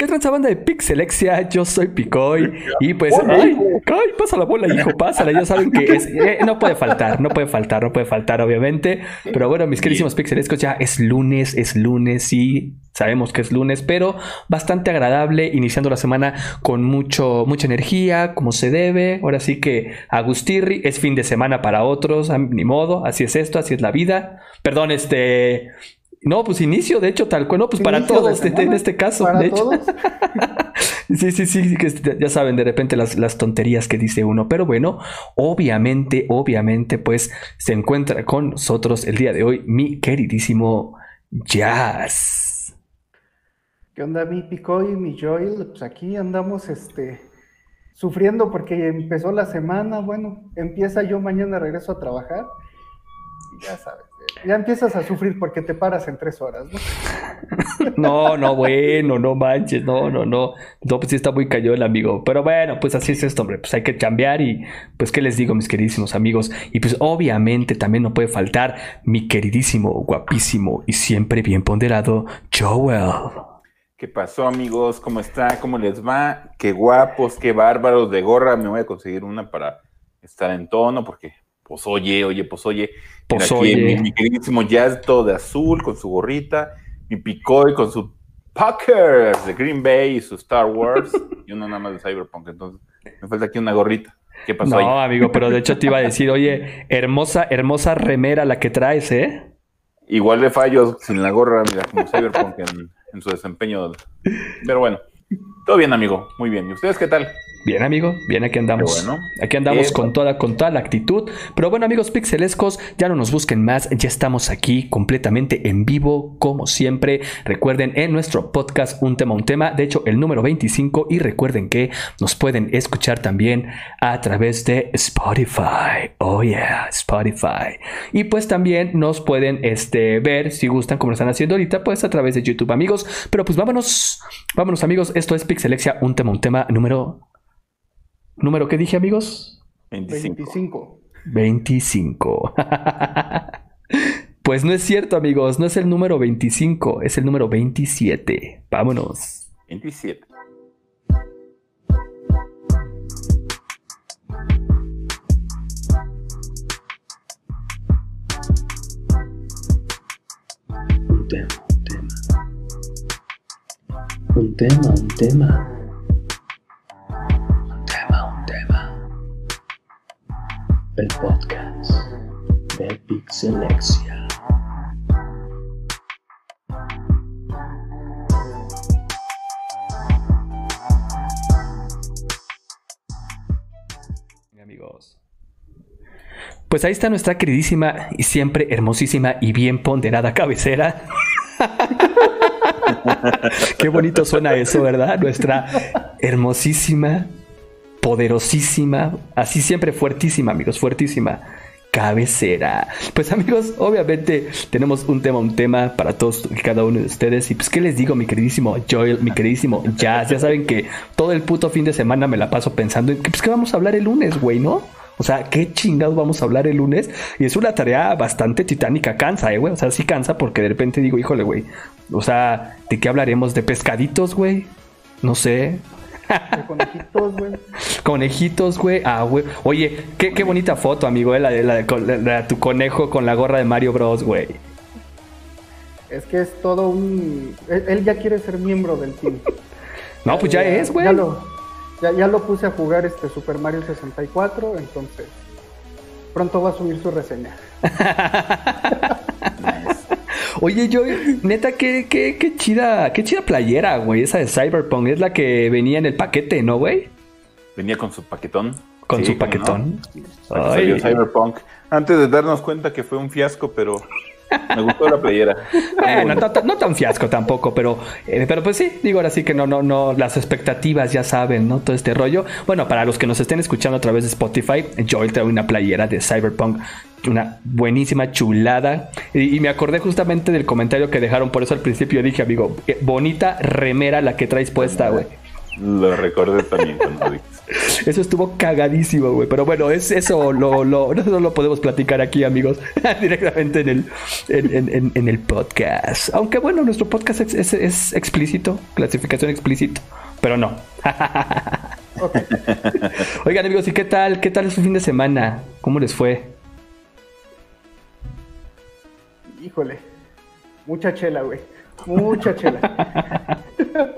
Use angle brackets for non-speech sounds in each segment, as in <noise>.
¿Qué transa banda de Pixelexia? Yo soy Picoy. Y pues, ay, ay, pasa la bola, hijo, pásala. Ya saben que es, eh, no puede faltar, no puede faltar, no puede faltar, obviamente. Pero bueno, mis queridísimos Pixelescos, ya es lunes, es lunes, sí, sabemos que es lunes, pero bastante agradable, iniciando la semana con mucho, mucha energía, como se debe. Ahora sí que Agustirri es fin de semana para otros, ni modo, así es esto, así es la vida. Perdón, este. No, pues inicio, de hecho, tal cual. No, pues para todos, en este caso, de hecho. <laughs> sí, sí, sí, que ya saben, de repente las, las, tonterías que dice uno. Pero bueno, obviamente, obviamente, pues se encuentra con nosotros el día de hoy mi queridísimo Jazz. ¿Qué onda, mi Pico y mi Joel? Pues aquí andamos, este, sufriendo porque empezó la semana. Bueno, empieza yo mañana, regreso a trabajar. Y ya sabes ya empiezas a sufrir porque te paras en tres horas, ¿no? no, no, bueno, no manches, no, no, no. No, pues sí está muy cayó el amigo. Pero bueno, pues así es esto, hombre. Pues hay que chambear y pues qué les digo, mis queridísimos amigos. Y pues obviamente también no puede faltar mi queridísimo, guapísimo y siempre bien ponderado Joel. ¿Qué pasó, amigos? ¿Cómo está? ¿Cómo les va? Qué guapos, qué bárbaros de gorra. Me voy a conseguir una para estar en tono porque pues oye, oye, pues oye. Pues oye. Mi, queridísimo Jazz todo de azul con su gorrita, mi Picoy con su Packers de Green Bay y su Star Wars <laughs> y uno nada más de Cyberpunk. Entonces, me falta aquí una gorrita. ¿Qué pasó no, amigo, pero de hecho te iba a <laughs> decir, oye, hermosa, hermosa remera la que traes, ¿eh? Igual de fallos sin la gorra, mira, como Cyberpunk en, en su desempeño. Pero bueno, todo bien, amigo, muy bien. ¿Y ustedes qué tal? Bien, amigo, bien, aquí andamos. Aquí andamos con toda, con toda la actitud. Pero bueno, amigos pixelescos, ya no nos busquen más, ya estamos aquí completamente en vivo, como siempre. Recuerden en nuestro podcast Un tema, un tema, de hecho, el número 25. Y recuerden que nos pueden escuchar también a través de Spotify. Oh yeah, Spotify. Y pues también nos pueden este, ver, si gustan, como lo están haciendo ahorita, pues a través de YouTube, amigos. Pero pues vámonos, vámonos, amigos. Esto es Pixelexia, un tema, un tema número ¿Número qué dije, amigos? 25. 25. <laughs> pues no es cierto, amigos. No es el número 25, es el número 27. Vámonos. 27. Un tema, un tema. Un tema, un tema. El podcast de Pixelexia. Amigos. Pues ahí está nuestra queridísima y siempre hermosísima y bien ponderada cabecera. <laughs> Qué bonito suena eso, ¿verdad? Nuestra hermosísima, poderosísima, así siempre fuertísima, amigos, fuertísima cabecera. Pues amigos, obviamente tenemos un tema, un tema para todos y cada uno de ustedes. Y pues, ¿qué les digo, mi queridísimo Joel, mi queridísimo Jazz? Ya saben que todo el puto fin de semana me la paso pensando en que, pues, ¿qué vamos a hablar el lunes, güey, no? O sea, ¿qué chingados vamos a hablar el lunes? Y es una tarea bastante titánica, cansa, eh, güey. O sea, sí cansa porque de repente digo, híjole, güey. O sea, ¿de qué hablaremos? ¿De pescaditos, güey? No sé conejitos, güey. <laughs> Conejitos, güey. Ah, güey. Oye, qué, qué bonita foto, amigo, eh, la, de, la, de, tu conejo con la gorra de Mario Bros, güey. Es que es todo un... Él ya quiere ser miembro del team. <laughs> no, pues ya, es, güey. Ya lo, ya, lo puse a jugar este Super Mario 64, entonces pronto va a subir su reseña. <laughs> Oye, yo, neta, qué, qué, qué chida, qué chida playera, güey. Esa de Cyberpunk es la que venía en el paquete, ¿no, güey? Venía con su paquetón. Con su paquetón. Cyberpunk. Antes de darnos cuenta que fue un fiasco, pero me gustó la playera. <laughs> bueno, no, tan fiasco tampoco, pero, eh, pero pues sí, digo ahora sí que no, no, no, las expectativas ya saben, ¿no? Todo este rollo. Bueno, para los que nos estén escuchando a través de Spotify, Joel trae una playera de Cyberpunk, una buenísima chulada. Y, me acordé justamente del comentario que dejaron, por eso al principio dije, amigo, eh, bonita remera la que traes puesta, güey. Lo recordé también cuando <laughs> Eso estuvo cagadísimo, güey. Pero bueno, es, eso lo, lo, no lo podemos platicar aquí, amigos. <laughs> Directamente en el, en, en, el podcast. Aunque bueno, nuestro podcast es, es, explícito, clasificación explícito. Pero no. <laughs> Oigan, amigos, ¿y qué tal? ¿Qué tal su fin de semana? ¿Cómo les fue? Híjole, mucha chela, güey. Mucha chela. <laughs>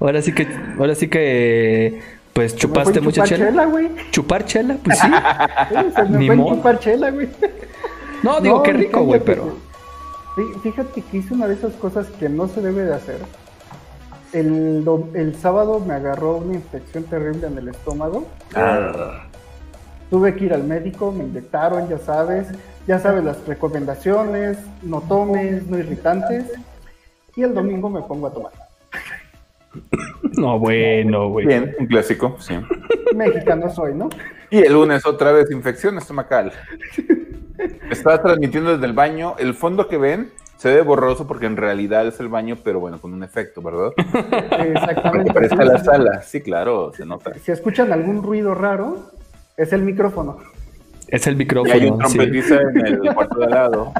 ahora sí que, ahora sí que, pues chupaste mucha chela. chela güey. Chupar chela, pues sí. <laughs> Ni modo. chupar chela, güey. No, digo, qué rico, güey, pero. Fíjate que hice una de esas cosas que no se debe de hacer. El, el sábado me agarró una infección terrible en el estómago. Ah. Tuve que ir al médico, me inyectaron, ya sabes, ya sabes las recomendaciones, no tomes, no irritantes. Y el domingo me pongo a tomar. <coughs> No, bueno, güey. Bien, un clásico, sí. Mexicano soy, ¿no? Y el lunes otra vez infección estomacal. Estaba transmitiendo desde el baño. El fondo que ven se ve borroso porque en realidad es el baño, pero bueno, con un efecto, ¿verdad? Exactamente. Parece la sala. Sí, claro, se nota. Si escuchan algún ruido raro, es el micrófono. Es el micrófono. Y hay un trompetista en el <laughs> cuarto de al lado.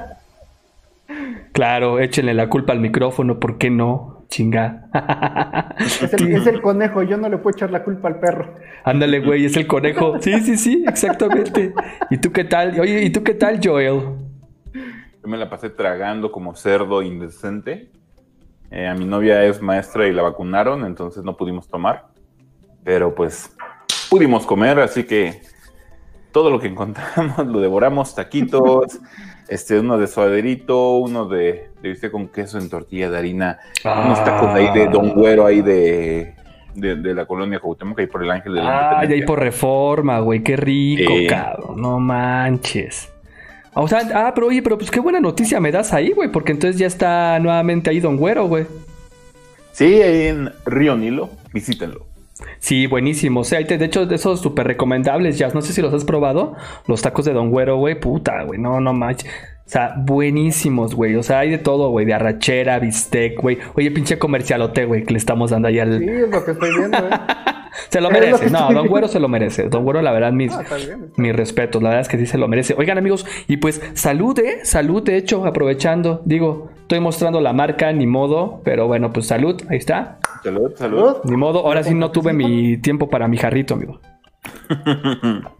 Claro, échenle la culpa al micrófono, ¿por qué no? Chinga. Es el, conejo, yo no le puedo echar la culpa al perro. Ándale, güey, es el conejo. Sí, sí, sí, exactamente. ¿Y tú qué tal? Oye, ¿y tú qué tal, Joel? Yo me la pasé tragando como cerdo indecente. Eh, a mi novia es maestra y la vacunaron, entonces no pudimos tomar. Pero pues pudimos comer, así que todo lo que encontramos <laughs> lo devoramos, taquitos, <laughs> este, uno de suaderito, uno de, de con queso en tortilla de harina, unos tacos ahí de Don Güero ahí de, de, la colonia Cuauhtémoc ahí por el Ángel de la Ah, y ahí por Reforma, güey, qué rico, cabrón, no manches. O sea, ah, pero oye, pero pues qué buena noticia me das ahí, güey, porque entonces ya está nuevamente ahí Don Güero, güey. Sí, ahí en Río Nilo, visítenlo. Sí, buenísimo. O sea, de hecho, de esos súper recomendables, ya. No sé si los has probado. Los tacos de Don Güero, güey. Puta, güey. No, no manches. O sea, buenísimos, güey. O sea, hay de todo, güey. De arrachera, bistec, güey. Oye, pinche comercialote, güey, que le estamos dando ahí al. Sí, es lo que estoy viendo, eh. <laughs> se lo merece. No, Don Güero se lo merece. Don Güero, la verdad, mis, ah, mis respetos. La verdad es que sí se lo merece. Oigan, amigos, y pues salud, ¿eh? Salud, de hecho, aprovechando. Digo, estoy mostrando la marca, ni modo. Pero bueno, pues salud. Ahí está. Salud, salud. Ni modo. Ahora sí no tuve mi tiempo para mi jarrito, amigo. <laughs>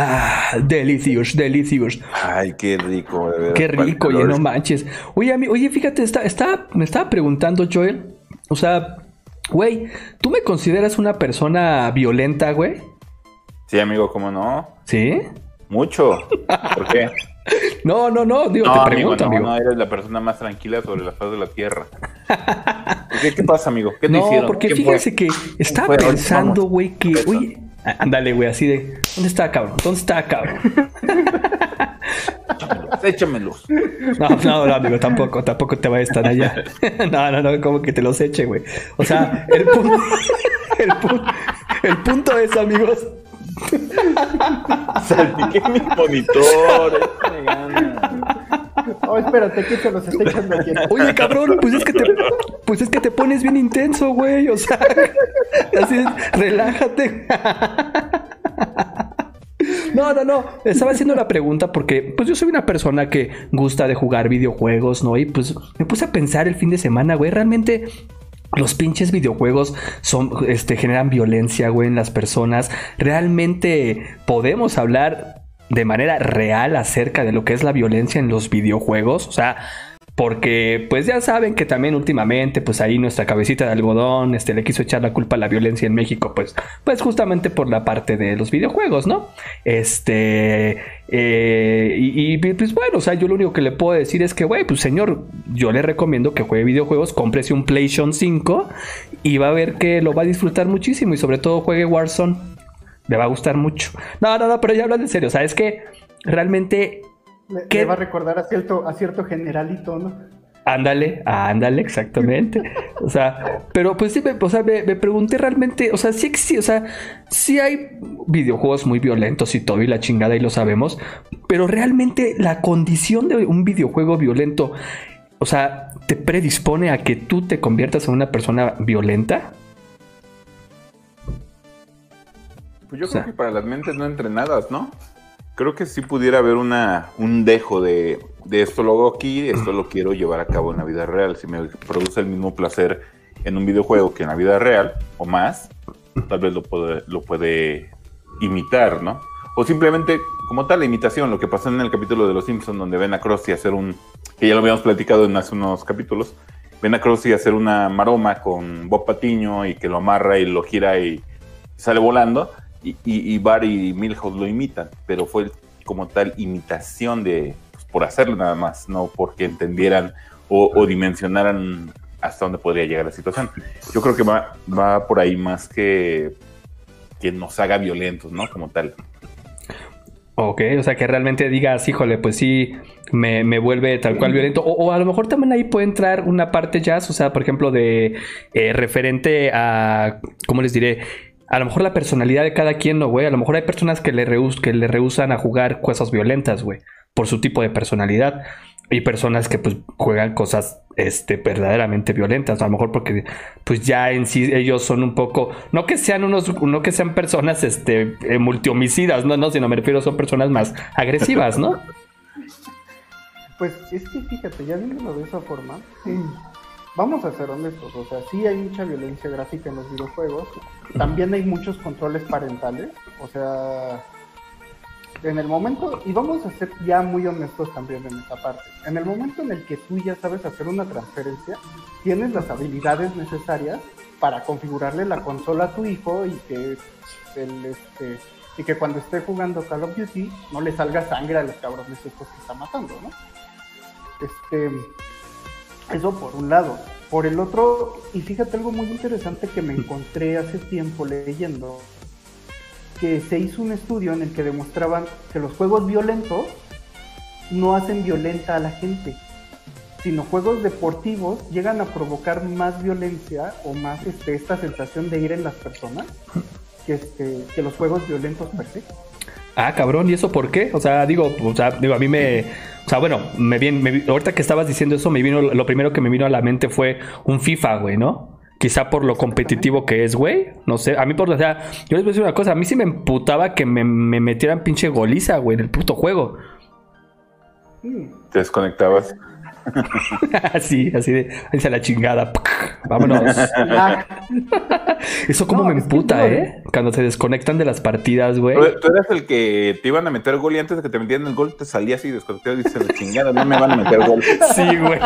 Ah, delicious, delicious. Ay, qué rico, Qué rico, oye, no manches. Oye, oye, fíjate, está, me estaba preguntando, Joel. O sea, Güey, ¿tú me consideras una persona violenta, güey? Sí, amigo, ¿cómo no? ¿Sí? Mucho. ¿Por qué? <laughs> No, no, no, digo, te pregunto, amigo. No, eres la persona más tranquila sobre la faz de la tierra. ¿Qué, qué pasa, amigo? ¿Qué te no, hicieron? porque fíjense que estaba pensando, güey, que, oye, ándale, güey, así de, ¿dónde está, cabrón? ¿Dónde está, cabrón? <laughs> <laughs> échamelos. No, no, no, amigo, tampoco, tampoco te vayas tan allá. <laughs> No, no, no, como que te los eche, güey. O sea, el punto, <laughs> el, el punto es, amigos. Salpiqué mi monitor. Oh, espérate, que se los está echando aquí. Oye, cabrón, pues es que te, pues es que te pones bien intenso, güey. O sea, así es, relájate. No, no, no. Estaba haciendo la pregunta porque, pues yo soy una persona que gusta de jugar videojuegos, ¿no? Y pues me puse a pensar el fin de semana, güey, realmente los pinches videojuegos son, este, generan violencia, güey, en las personas. Realmente podemos hablar de manera real acerca de lo que es la violencia en los videojuegos. O sea, porque pues ya saben que también últimamente pues ahí nuestra cabecita de algodón este le quiso echar la culpa a la violencia en México pues pues justamente por la parte de los videojuegos no este eh, y, pues bueno o sea yo lo único que le puedo decir es que güey pues señor yo le recomiendo que juegue videojuegos cómprese un PlayStation 5 y va a ver que lo va a disfrutar muchísimo y sobre todo juegue Warzone. Le va a gustar mucho. No no no pero ya hablan en serio o sea es que realmente ¿Qué? va a recordar a cierto, a cierto generalito, ¿no? Ándale, ándale, exactamente. O sea, pero pues sí, me, o sea, me, pregunté realmente, o sea, sí, sí, o sea, sí hay videojuegos muy violentos y todo y la chingada y lo sabemos, pero realmente la condición de un videojuego violento, o sea, te predispone a que tú te conviertas en una persona violenta? Pues yo creo que para las mentes no entrenadas, ¿no? Creo que sí pudiera haber una, un dejo de, esto lo hago aquí, esto lo quiero llevar a cabo en la vida real. Si me produce el mismo placer en un videojuego que en la vida real, o más, tal vez lo puede, lo puede imitar, ¿no? O simplemente, como tal, la imitación, lo que pasó en el capítulo de Los Simpsons, donde ven a Krusty hacer un, que ya lo habíamos platicado en hace unos capítulos, ven a Krusty hacer una maroma con Bob Patiño y que lo amarra y lo gira y sale volando, y, y, y Bar y Milhouse lo imitan, pero fue como tal imitación de, pues, por hacerlo nada más, no porque entendieran o, dimensionaran hasta dónde podría llegar la situación. Yo creo que va, va por ahí más que que nos haga violentos, ¿no? Como tal. Ok, o sea, que realmente digas, híjole, pues sí, me, me vuelve tal cual violento. O, o, a lo mejor también ahí puede entrar una parte jazz, o sea, por ejemplo, de eh, referente a, ¿cómo les diré? A lo mejor la personalidad de cada quien, ¿no, güey? A lo mejor hay personas que le, rehus que le rehusan a jugar cosas violentas, güey, por su tipo de personalidad. Y personas que pues juegan cosas este, verdaderamente violentas, a lo mejor porque pues ya en sí ellos son un poco, no que sean unos, no que sean personas este, eh, multihomicidas, no, no, sino me refiero son personas más agresivas, ¿no? <laughs> Pues es que fíjate, ya viéndolo de esa forma, vamos a ser honestos, o sea, sí hay mucha violencia gráfica en los videojuegos, también hay muchos controles parentales, o sea, en el momento, y vamos a ser ya muy honestos también en esta parte, en el momento en el que tú ya sabes hacer una transferencia, tienes las habilidades necesarias para configurarle la consola a tu hijo y que el, este, y que cuando esté jugando Call of Duty no le salga sangre a los cabrones estos que está matando, ¿no? Este, eso por un lado. Por el otro, y fíjate algo muy interesante que me encontré hace tiempo leyendo, que se hizo un estudio en el que demostraban que los juegos violentos no hacen violenta a la gente, sino juegos deportivos llegan a provocar más violencia o más este, esta sensación de ir en las personas que, este, que los juegos violentos per se. Ah, cabrón, ¿y eso por qué? O sea, digo, o sea, digo, a mí me. O sea, bueno, me viene, me, ahorita que estabas diciendo eso, me vino, lo primero que me vino a la mente fue un FIFA, güey, ¿no? Quizá por lo competitivo que es, güey. No sé. A mí, por o sea, yo les voy a decir una cosa. A mí sí me emputaba que me, me metieran pinche goliza, güey, en el puto juego. Te desconectabas. <laughs> así, así de, ahí se la chingada. Vámonos. Eso como no, me emputa, es que, ¿eh? Cuando se desconectan de las partidas, güey. Tú eras el que te iban a meter gol y antes de que te metieran el gol te salías y desconectabas y dices, la chingada, no me van a meter gol. <laughs> Sí, güey.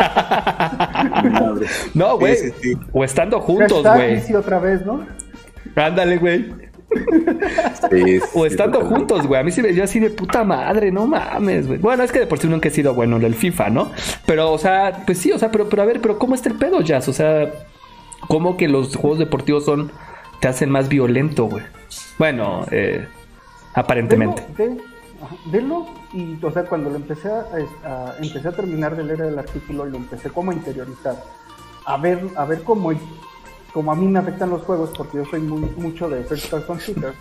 no, güey. Sí, sí, sí. O estando juntos, güey. Otra vez, ¿no? Ándale, güey. Sí, <laughs> o estando sí, juntos, güey. A mí sí me dio así de puta madre, no mames, güey. Bueno, es que de por sí nunca he sido bueno en el FIFA, ¿no? Pero, o sea, pues sí, o sea, pero, pero a ver, pero ¿cómo está el pedo, Jazz? O sea, ¿cómo que los juegos deportivos son te hacen más violento, güey? Bueno, eh, aparentemente. Velo, y, o sea, cuando lo empecé a, a, empecé a terminar de leer el artículo y lo empecé como a interiorizar, a ver, a ver cómo como a mí me afectan los juegos porque yo soy muy, mucho de first person shooters,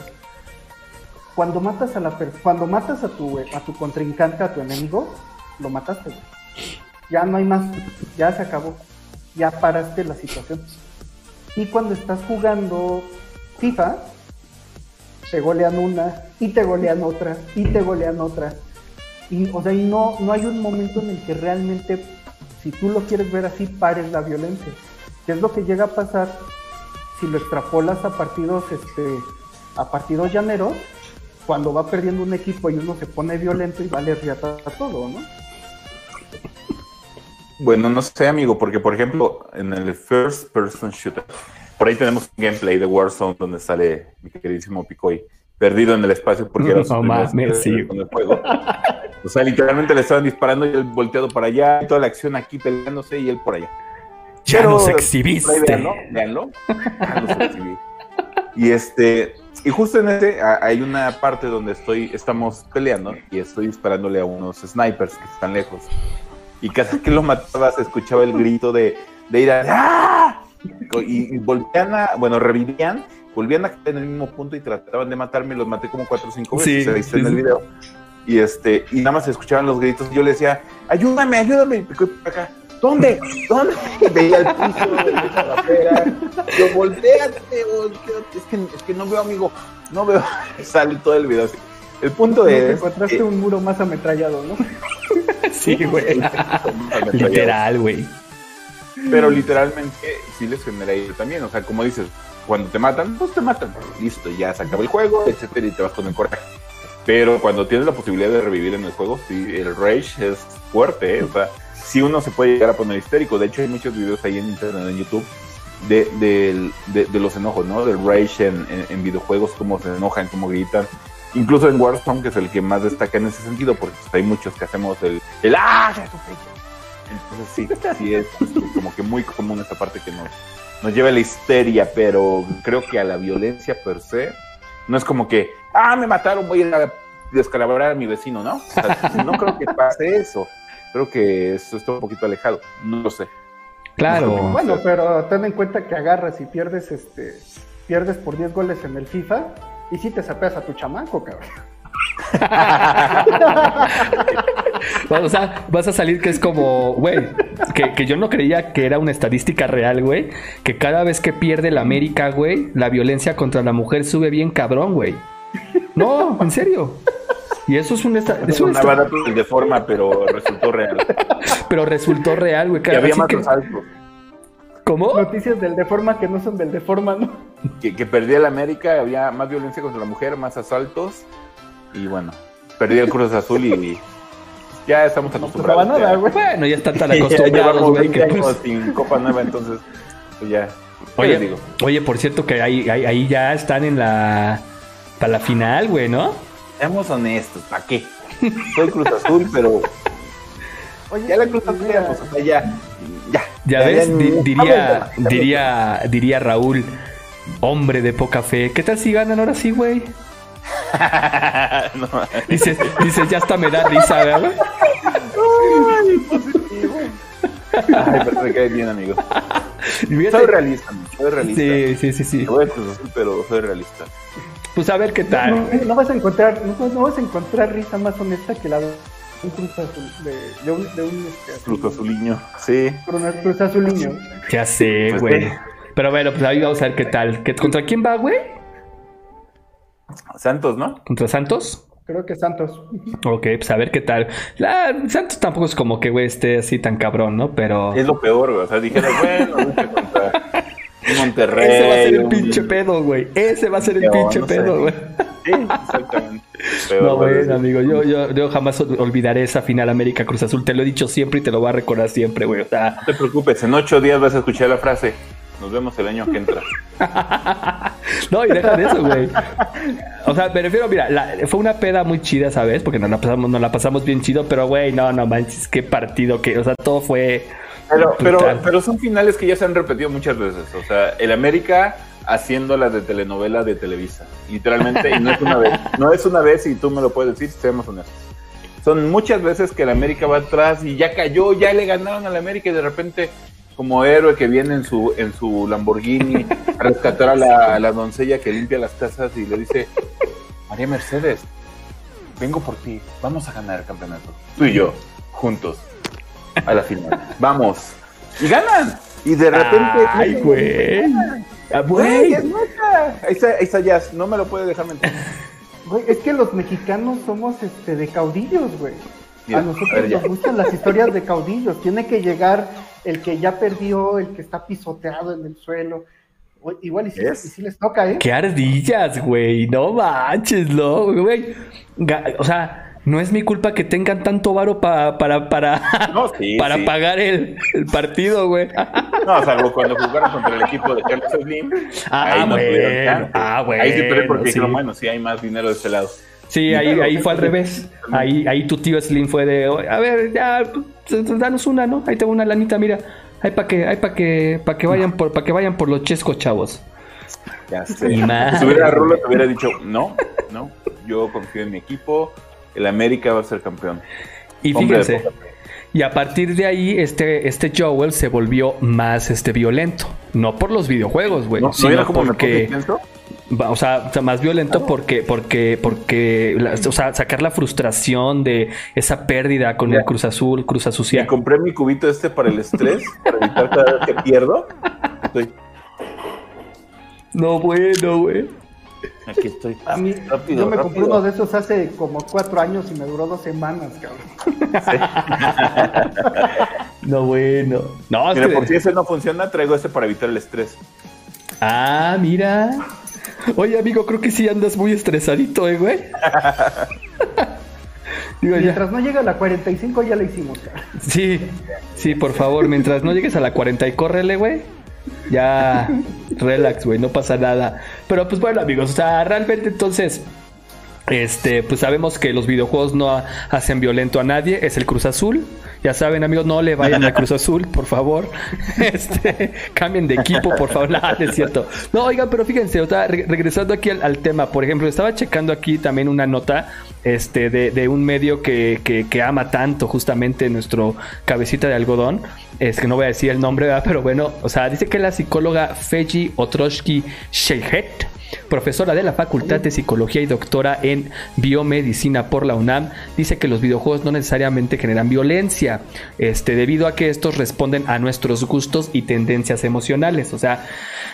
cuando matas a la cuando matas a tu a tu contrincante, a tu enemigo, lo mataste. Ya no hay más, ya se acabó. Ya paraste la situación. Y cuando estás jugando FIFA, te golean una, y te golean otra, y te golean otra. Y, o sea, no, no hay un momento en el que realmente, si tú lo quieres ver así, pares la violencia. ¿Qué es lo que llega a pasar si lo extrapolas a partidos, este, a partidos llaneros? Cuando va perdiendo un equipo y uno se pone violento y vale riata a todo, ¿no? Bueno, no sé, amigo, porque por ejemplo, en el first person shooter, por ahí tenemos un gameplay de Warzone donde sale mi queridísimo Picoy perdido en el espacio porque era <laughs> su no, sí. con el juego. O sea, literalmente le estaban disparando y él volteado para allá, y toda la acción aquí peleándose y él por allá. Ya Pero, nos exhibiste. Véanlo, véanlo. Ya nos exhibí. Y este, y justo en este hay una parte donde estoy, estamos peleando y estoy disparándole a unos snipers que están lejos. Y cada que lo mataba se escuchaba el grito de, de ir a ¡Ah! y, y volvían a, bueno, revivían, volvían a caer en el mismo punto y trataban de matarme, los maté como cuatro o cinco veces, Sí, se viste sí, en el video. Y este, y nada más se escuchaban los gritos, y yo le decía, ayúdame, ayúdame, y acá. ¿Dónde? ¿Dónde? <laughs> Veía el piso, veía. Yo, volteate, volteate. Es que, es que no veo, amigo. No veo. <laughs> Sale todo el video así. El punto es. Te encontraste un muro más ametrallado, ¿no? <laughs> sí, güey. Literal, güey. Pero literalmente sí les genera eso también. O sea, como dices, cuando te matan, pues te matan. Listo, ya se acaba el juego, etcétera, y te vas con el coraje. Pero cuando tienes la posibilidad de revivir en el juego, sí, el rage es fuerte, ¿eh? O sea, sí uno se puede llegar a poner histérico. De hecho, hay muchos videos ahí en internet, en YouTube, de, de, los enojos, ¿no? Del rage en, en, videojuegos, cómo se enojan, cómo gritan. Incluso en Warzone, que es el que más destaca en ese sentido, porque pues, hay muchos que hacemos el, el ¡Ah! Entonces sí, <laughs> sí es como que muy común esta parte que nos, nos lleva a la histeria, pero creo que a la violencia per se, no es como que, ah, me mataron, voy a ir a descalabrar a mi vecino, ¿no? no creo que pase eso. Creo que eso está un poquito alejado, no lo sé. Claro. bueno, pero ten en cuenta que agarras y pierdes este pierdes por 10 goles en el FIFA y si te sapeas a tu chamaco, cabrón. <laughs> o sea, vas a salir que es como, güey, que, yo no creía que era una estadística real, güey, que cada vez que pierde la América, güey, la violencia contra la mujer sube bien cabrón, güey. No, en serio. Y eso es un... Esta, es una de forma, pero resultó real. <laughs> pero resultó real, güey. Que había más que... ¿Cómo? Noticias del Deforma que no son del Deforma, ¿no? Que, que perdía la América, había más violencia contra la mujer, más asaltos y bueno, perdí el Cruz Azul y, ya estamos acostumbrados. nada, güey. Bueno, ya están tan <laughs> acostumbrados, güey. que pues... sin Copa Nueva, entonces, pues ya. Oye, digo? oye, por cierto que ahí, ahí, ya están en la... Para la final, güey, ¿no? Seamos honestos, ¿para qué? Soy Cruz Azul, pero... Oye, ya la Cruz Azul, ya, pues, o sea, ya... Ya, ya, ves, diría, diría, diría Raúl, hombre de poca fe. ¿Qué tal si ganan ahora sí, güey? <laughs> no. dices, dices, ya hasta me da risa, ¿verdad? Ay, pero me cae bien, amigo. Soy realista, soy realista. Sí, sí, sí, sí. pero soy realista. Pues a ver qué tal. No, vas a encontrar, no, vas a encontrar risa más honesta que la de un cruz azul, de, un, de un este, cruz azuliño, sí. Cruz azuliño. Ya sé, pues güey. Pero bueno, pues ahí vamos a ver qué tal. ¿Contra quién va, güey? Santos, ¿no? ¿Contra Santos? Creo que Santos. Ok, pues a ver qué tal. La, Santos tampoco es como que, güey, esté así tan cabrón, ¿no? Pero. Es lo peor, güey. O sea, dijeron, <laughs> bueno, contra Monterrey. Ese va a ser el pinche pedo, güey. Ese va a ser el pinche pedo, güey. Sí, exactamente. no, bueno, amigo, yo, yo, yo, jamás olvidaré esa final América Cruz Azul. Te lo he dicho siempre y te lo voy a recordar siempre, güey. O sea, no te preocupes, en ocho días vas a escuchar la frase. Nos vemos el año que entra. <laughs> no, y deja de eso, güey. O sea, me refiero, mira, fue una peda muy chida, ¿sabes? Porque nos la pasamos, nos la pasamos bien chido, pero, güey, no, no manches, qué partido, que, o sea, todo fue. Pero, pero, pero, son finales que ya se han repetido muchas veces. O sea, el América haciendo las de telenovela de Televisa. Literalmente, y no es una vez. <laughs> No es una vez y tú me lo puedes decir, seamos honestos. Son muchas veces que el América va atrás y ya cayó, ya le ganaron al América y de repente como héroe que viene en su, en su Lamborghini a rescatar a la, doncella que limpia las casas y le dice, María Mercedes, vengo por ti, vamos a ganar el campeonato. Tú y yo, juntos, a la final. Vamos. Y ganan. Y de repente... Ay, güey. Ah, güey. Ahí está, ahí está Jazz, no me lo puede dejar mentir. Güey, es que los mexicanos somos este de caudillos, güey. a nosotros nos gustan las historias de caudillos. Tiene que llegar el que ya perdió, el que está pisoteado en el suelo. Igual y si, les toca, ¿eh? Qué ardillas, güey. No manches, no, güey. O sea, no es mi culpa que tengan tanto varo para para <laughs> para pagar el, partido, güey. <laughs> No, salvo cuando jugaron contra el equipo de Carlos Slim. Ah, ahí bueno. Ah, bueno. Ahí sí, pero porque dijeron, bueno, sí hay más dinero de ese lado. Sí, ahí, ahí fue al <laughs> revés. Ahí, ahí tu tío Slim fue de, a ver, ya, pues, danos una, ¿no? Ahí tengo una lanita, mira. Ahí para que, ahí para que, para que vayan por, para que vayan por los chescos, chavos. Ya sé. Si hubiera Rulo, te hubiera dicho, no, no, yo confío en mi equipo, el América va a ser campeón. Y fíjense, y a partir de ahí, este, este Joel se volvió más este violento. No por los videojuegos, güey. ¿No, sino como porque... o sea, más violento porque, porque, porque, o sea, sacar la frustración de esa pérdida con el Cruz Azul, Cruz Azul. Me compré mi cubito este para el estrés, <laughs> para evitar cada vez que pierdo. No, bueno, güey. Aquí estoy. A mí, yo me compré uno de esos hace como cuatro años y me duró dos semanas, cabrón. <laughs> no, bueno. No, Mira, por si ese no funciona, traigo ese para evitar el estrés. Ah, mira. Oye, amigo, creo que sí andas muy estresadito, ¿eh, güey? <laughs> mientras no llegue a la 45 ya la hicimos, cara. Sí, sí, por favor, mientras no llegues a la 40 y córrele, güey. Ya, relax, güey, no pasa nada. Pero pues bueno, amigos, o sea, realmente entonces, este, pues sabemos que los videojuegos no hacen violento a nadie, es el Cruz Azul. Ya saben, amigos, no le vayan a Cruz Azul, por favor. <laughs> Este, cambien de equipo, por favor. <laughs> Nada, es cierto. No, oigan, pero fíjense, o sea, regresando aquí al, tema, por ejemplo, estaba checando aquí también una nota este, de, un medio que, ama tanto justamente nuestro cabecita de algodón. Es que no voy a decir el nombre, pero bueno, o sea, dice que la psicóloga Feji Otroshki Sheikhet profesora de la Facultad de Psicología y doctora en Biomedicina por la UNAM, dice que los videojuegos no necesariamente generan violencia, este, debido a que estos responden a nuestros gustos y tendencias emocionales. O sea,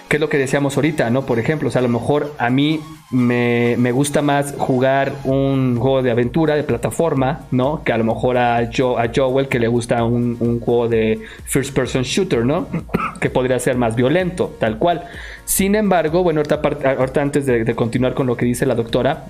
¿qué es lo que decíamos ahorita, no? Por ejemplo, o sea, a lo mejor a mí me, gusta más jugar un juego de aventura, de plataforma, ¿no? Que a lo mejor a, a Joel que le gusta un, un juego de first person shooter, ¿no? <clears throat> que podría ser más violento, tal cual. Sin embargo, bueno, ahorita, antes de, continuar con lo que dice la doctora,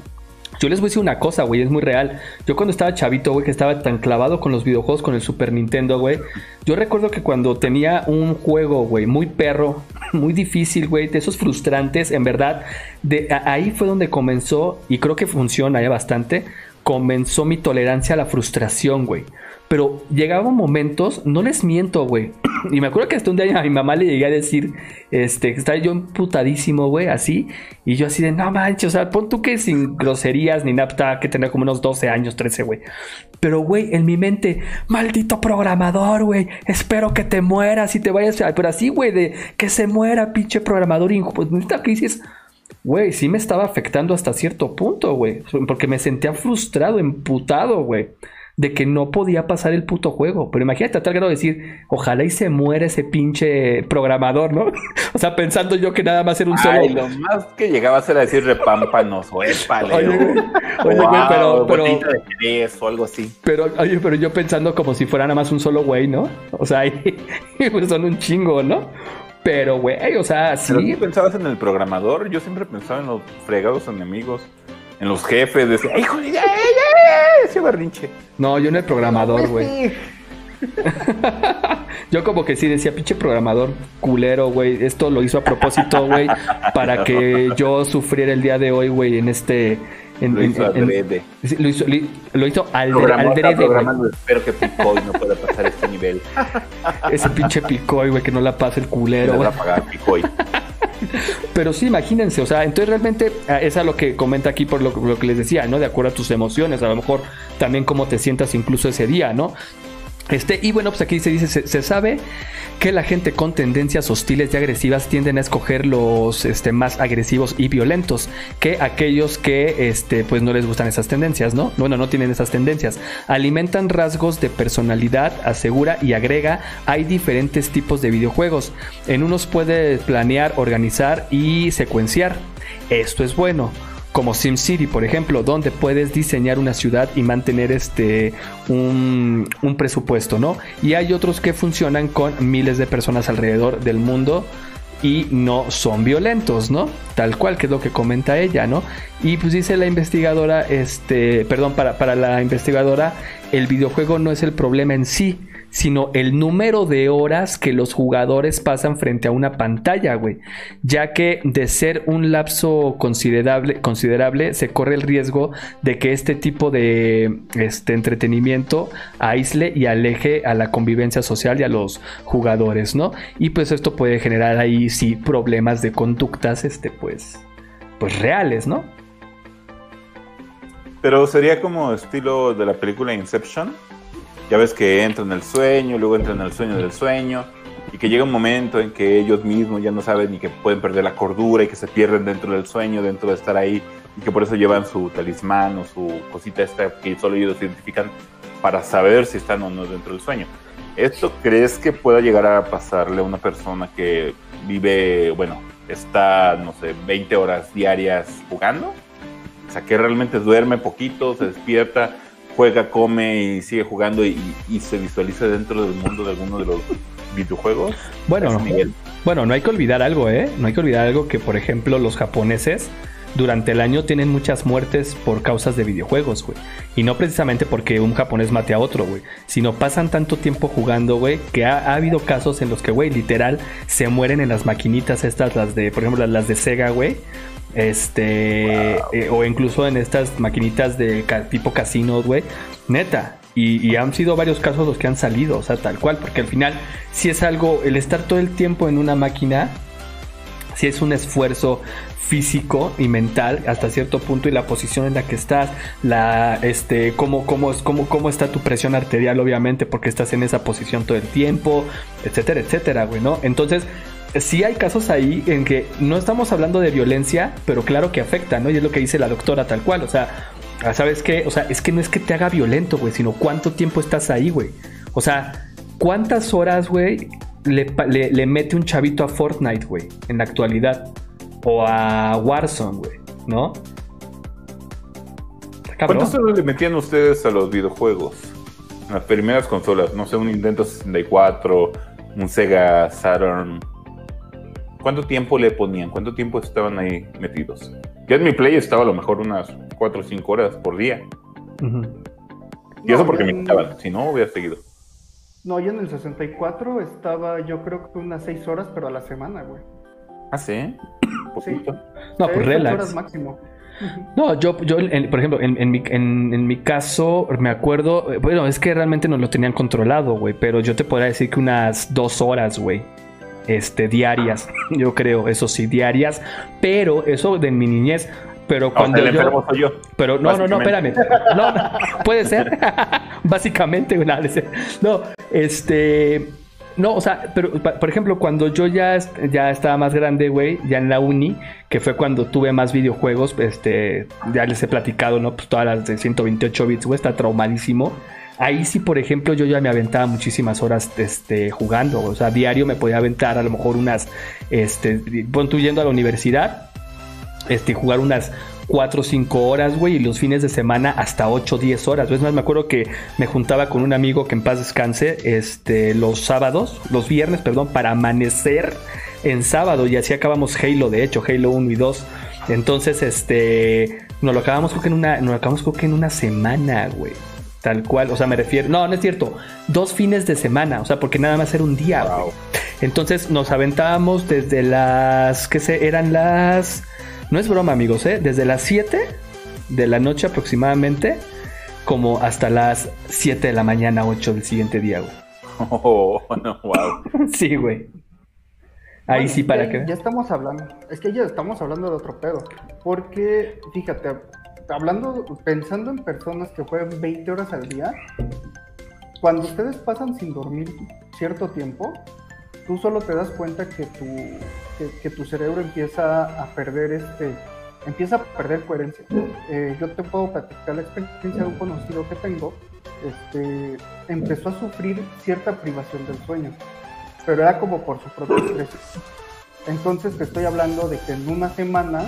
yo les voy a decir una cosa, güey, es muy real. Yo cuando estaba chavito, güey, que estaba tan clavado con los videojuegos, con el Super Nintendo, güey, yo recuerdo que cuando tenía un juego, güey, muy perro, <laughs> muy difícil, güey, de esos frustrantes, en verdad, de, ahí fue donde comenzó, y creo que funciona ya bastante, comenzó mi tolerancia a la frustración, güey. Pero llegaban momentos, no les miento, güey. <clears throat> Y me acuerdo que hasta un día a mi mamá le llegué a decir, este, que estaba yo emputadísimo, güey, así. Y yo así de, no manches, o sea, pon tú que sin groserías ni nada, que tenía como unos 12 años, 13, güey. Pero, güey, en mi mente, maldito programador, güey, espero que te mueras y te vayas. Pero así, güey, de que se muera, pinche programador. Y pues, esta crisis, güey, sí me estaba afectando hasta cierto punto, güey. Porque me sentía frustrado, emputado, güey de que no podía pasar el puto juego. Pero imagínate a tal grado de decir, ojalá y se muere ese pinche programador, ¿no? <laughs> o sea, pensando yo que nada más era un solo. Ay, lo más que llegaba a ser a decir repámpanos o épale. Oye, oye pero. pero de o algo así. Pero, oye, pero yo pensando como si fuera nada más un solo güey, ¿no? O sea, <laughs> pues son un chingo, ¿no? Pero, güey, o sea, sí. ¿Pero tú pensabas en el programador? Yo siempre pensaba en los fregados enemigos en los jefes, decía, ¡hijo de ese berrinche! No, yo en el programador, güey. <laughs> yo como que sí decía, pinche programador culero, güey. Esto lo hizo a propósito, güey, para que yo sufriera el día de hoy, güey, en este... En, lo, hizo en, lo hizo lo, hizo al. Espero que Picoy no pueda pasar este nivel. <laughs> Ese pinche Picoy, güey, que no la pase el culero. No la pagar Picoy. <laughs> <laughs> Pero sí, imagínense, o sea, entonces realmente ah, es a lo que comenta aquí por lo, lo, que les decía, ¿no? De acuerdo a tus emociones, a lo mejor también cómo te sientas incluso ese día, ¿no? Este, y bueno, pues aquí se dice, se, sabe que la gente con tendencias hostiles y agresivas tienden a escoger los este, más agresivos y violentos que aquellos que este, pues no les gustan esas tendencias, ¿no? Bueno, no tienen esas tendencias. Alimentan rasgos de personalidad, asegura y agrega, hay diferentes tipos de videojuegos. En unos puede planear, organizar y secuenciar. Esto es bueno como SimCity, por ejemplo, donde puedes diseñar una ciudad y mantener este un, presupuesto, ¿no? Y hay otros que funcionan con miles de personas alrededor del mundo y no son violentos, ¿no? Tal cual que es lo que comenta ella, ¿no? Y pues dice la investigadora, este, perdón, para, para la investigadora, el videojuego no es el problema en sí, sino el número de horas que los jugadores pasan frente a una pantalla, güey. Ya que de ser un lapso considerable, considerable se corre el riesgo de que este tipo de este, entretenimiento aísle y aleje a la convivencia social y a los jugadores, ¿no? Y pues esto puede generar ahí sí problemas de conductas, este, pues, pues reales, ¿no? Pero sería como estilo de la película Inception ya ves que entra en el sueño, luego entra en el sueño del sueño, y que llega un momento en que ellos mismos ya no saben ni que pueden perder la cordura y que se pierden dentro del sueño, dentro de estar ahí y que por eso llevan su talismán o su cosita esta que solo ellos identifican para saber si están o no dentro del sueño. ¿Esto crees que pueda llegar a pasarle a una persona que vive, bueno, está, no sé, 20 horas diarias jugando? O sea, que realmente duerme poquito, se despierta, juega, come y sigue jugando y, se visualiza dentro del mundo de alguno de los videojuegos. Bueno, bueno, no hay que olvidar algo, ¿eh? No hay que olvidar algo que, por ejemplo, los japoneses durante el año tienen muchas muertes por causas de videojuegos, güey. Y no precisamente porque un japonés mate a otro, güey. Sino pasan tanto tiempo jugando, güey, que ha, habido casos en los que, güey, literal, se mueren en las maquinitas estas, las de, por ejemplo, las de Sega, güey. Este, eh, o incluso en estas maquinitas de tipo casinos, güey. Neta, y, han sido varios casos los que han salido, o sea, tal cual, porque al final, si es algo, el estar todo el tiempo en una máquina, si es un esfuerzo físico y mental hasta cierto punto y la posición en la que estás, la este cómo cómo cómo cómo está tu presión arterial obviamente porque estás en esa posición todo el tiempo, etcétera, etcétera, güey, ¿no? Entonces, sí hay casos ahí en que no estamos hablando de violencia, pero claro que afecta, ¿no? Y es lo que dice la doctora tal cual, o sea, ah, ¿sabes qué? O sea, es que no es que te haga violento, güey, sino cuánto tiempo estás ahí, güey. O sea, ¿cuántas horas, güey, le, le mete un chavito a Fortnite, güey, en la actualidad? o a Warzone, güey, ¿no? ¿Cuántos horas le metían ustedes a los videojuegos? las primeras consolas, no sé, un Nintendo 64, un Sega Saturn. ¿Cuánto tiempo le ponían? ¿Cuánto tiempo estaban ahí metidos? Ya en mi play estaba a lo mejor unas 4 o 5 horas por día. Y eso porque me quitaban, si no hubiera seguido. No, yo en el 64 estaba yo creo que unas 6 horas, pero a la semana, güey. ¿Ah, sí? <clears throat> No, pues relax. No, yo, yo por ejemplo, en, mi, en, mi, caso, me acuerdo, bueno, es que realmente no lo tenían controlado, güey, pero yo te podría decir que unas dos horas, güey, este, diarias, yo creo, eso sí, diarias, pero eso de mi niñez, pero cuando yo, yo, Pero no, no, no, espérame. No, <laughs> puede ser. <laughs> Básicamente, <laughs> una No, este no, o sea, pero por ejemplo, cuando yo ya, ya estaba más grande, güey, ya en la uni, que fue cuando tuve más videojuegos, este, ya les he platicado, ¿no? Pues todas las de 128 bits, güey, está traumadísimo. Ahí sí, por ejemplo, yo ya me aventaba muchísimas horas este, jugando. O sea, diario me podía aventar a lo mejor unas, este, pon yendo a la universidad, este, jugar unas 4 o 5 horas, güey, y los fines de semana hasta 8 o 10 horas. Es más, me acuerdo que me juntaba con un amigo que en paz descanse, este, los sábados, los viernes, perdón, para amanecer en sábado y así acabamos Halo, de hecho, Halo 1 y 2. Entonces, este, lo acabamos creo que en una, nos lo acabamos creo que en una semana, güey. Tal cual, o sea, me refiero, no, no es cierto, dos fines de semana, o sea, porque nada más era un día, Entonces nos aventábamos desde las, ¿qué sé? Eran las no es broma, amigos, ¿eh? Desde las 7 de la noche aproximadamente, como hasta las 7 de la mañana, 8 del siguiente día, güey. Oh, no, wow. <laughs> sí, güey. Ahí sí, para que. Ya estamos hablando. Es que ya estamos hablando de otro pedo. Porque, fíjate, hablando, pensando en personas que juegan 20 horas al día, cuando ustedes pasan sin dormir cierto tiempo, tú solo te das cuenta que tu, que, tu cerebro empieza a perder este empieza a perder coherencia. Eh, yo te puedo platicar la experiencia de un conocido que tengo, este, empezó a sufrir cierta privación del sueño, pero era como por su propio estrés. Entonces te estoy hablando de que en una semana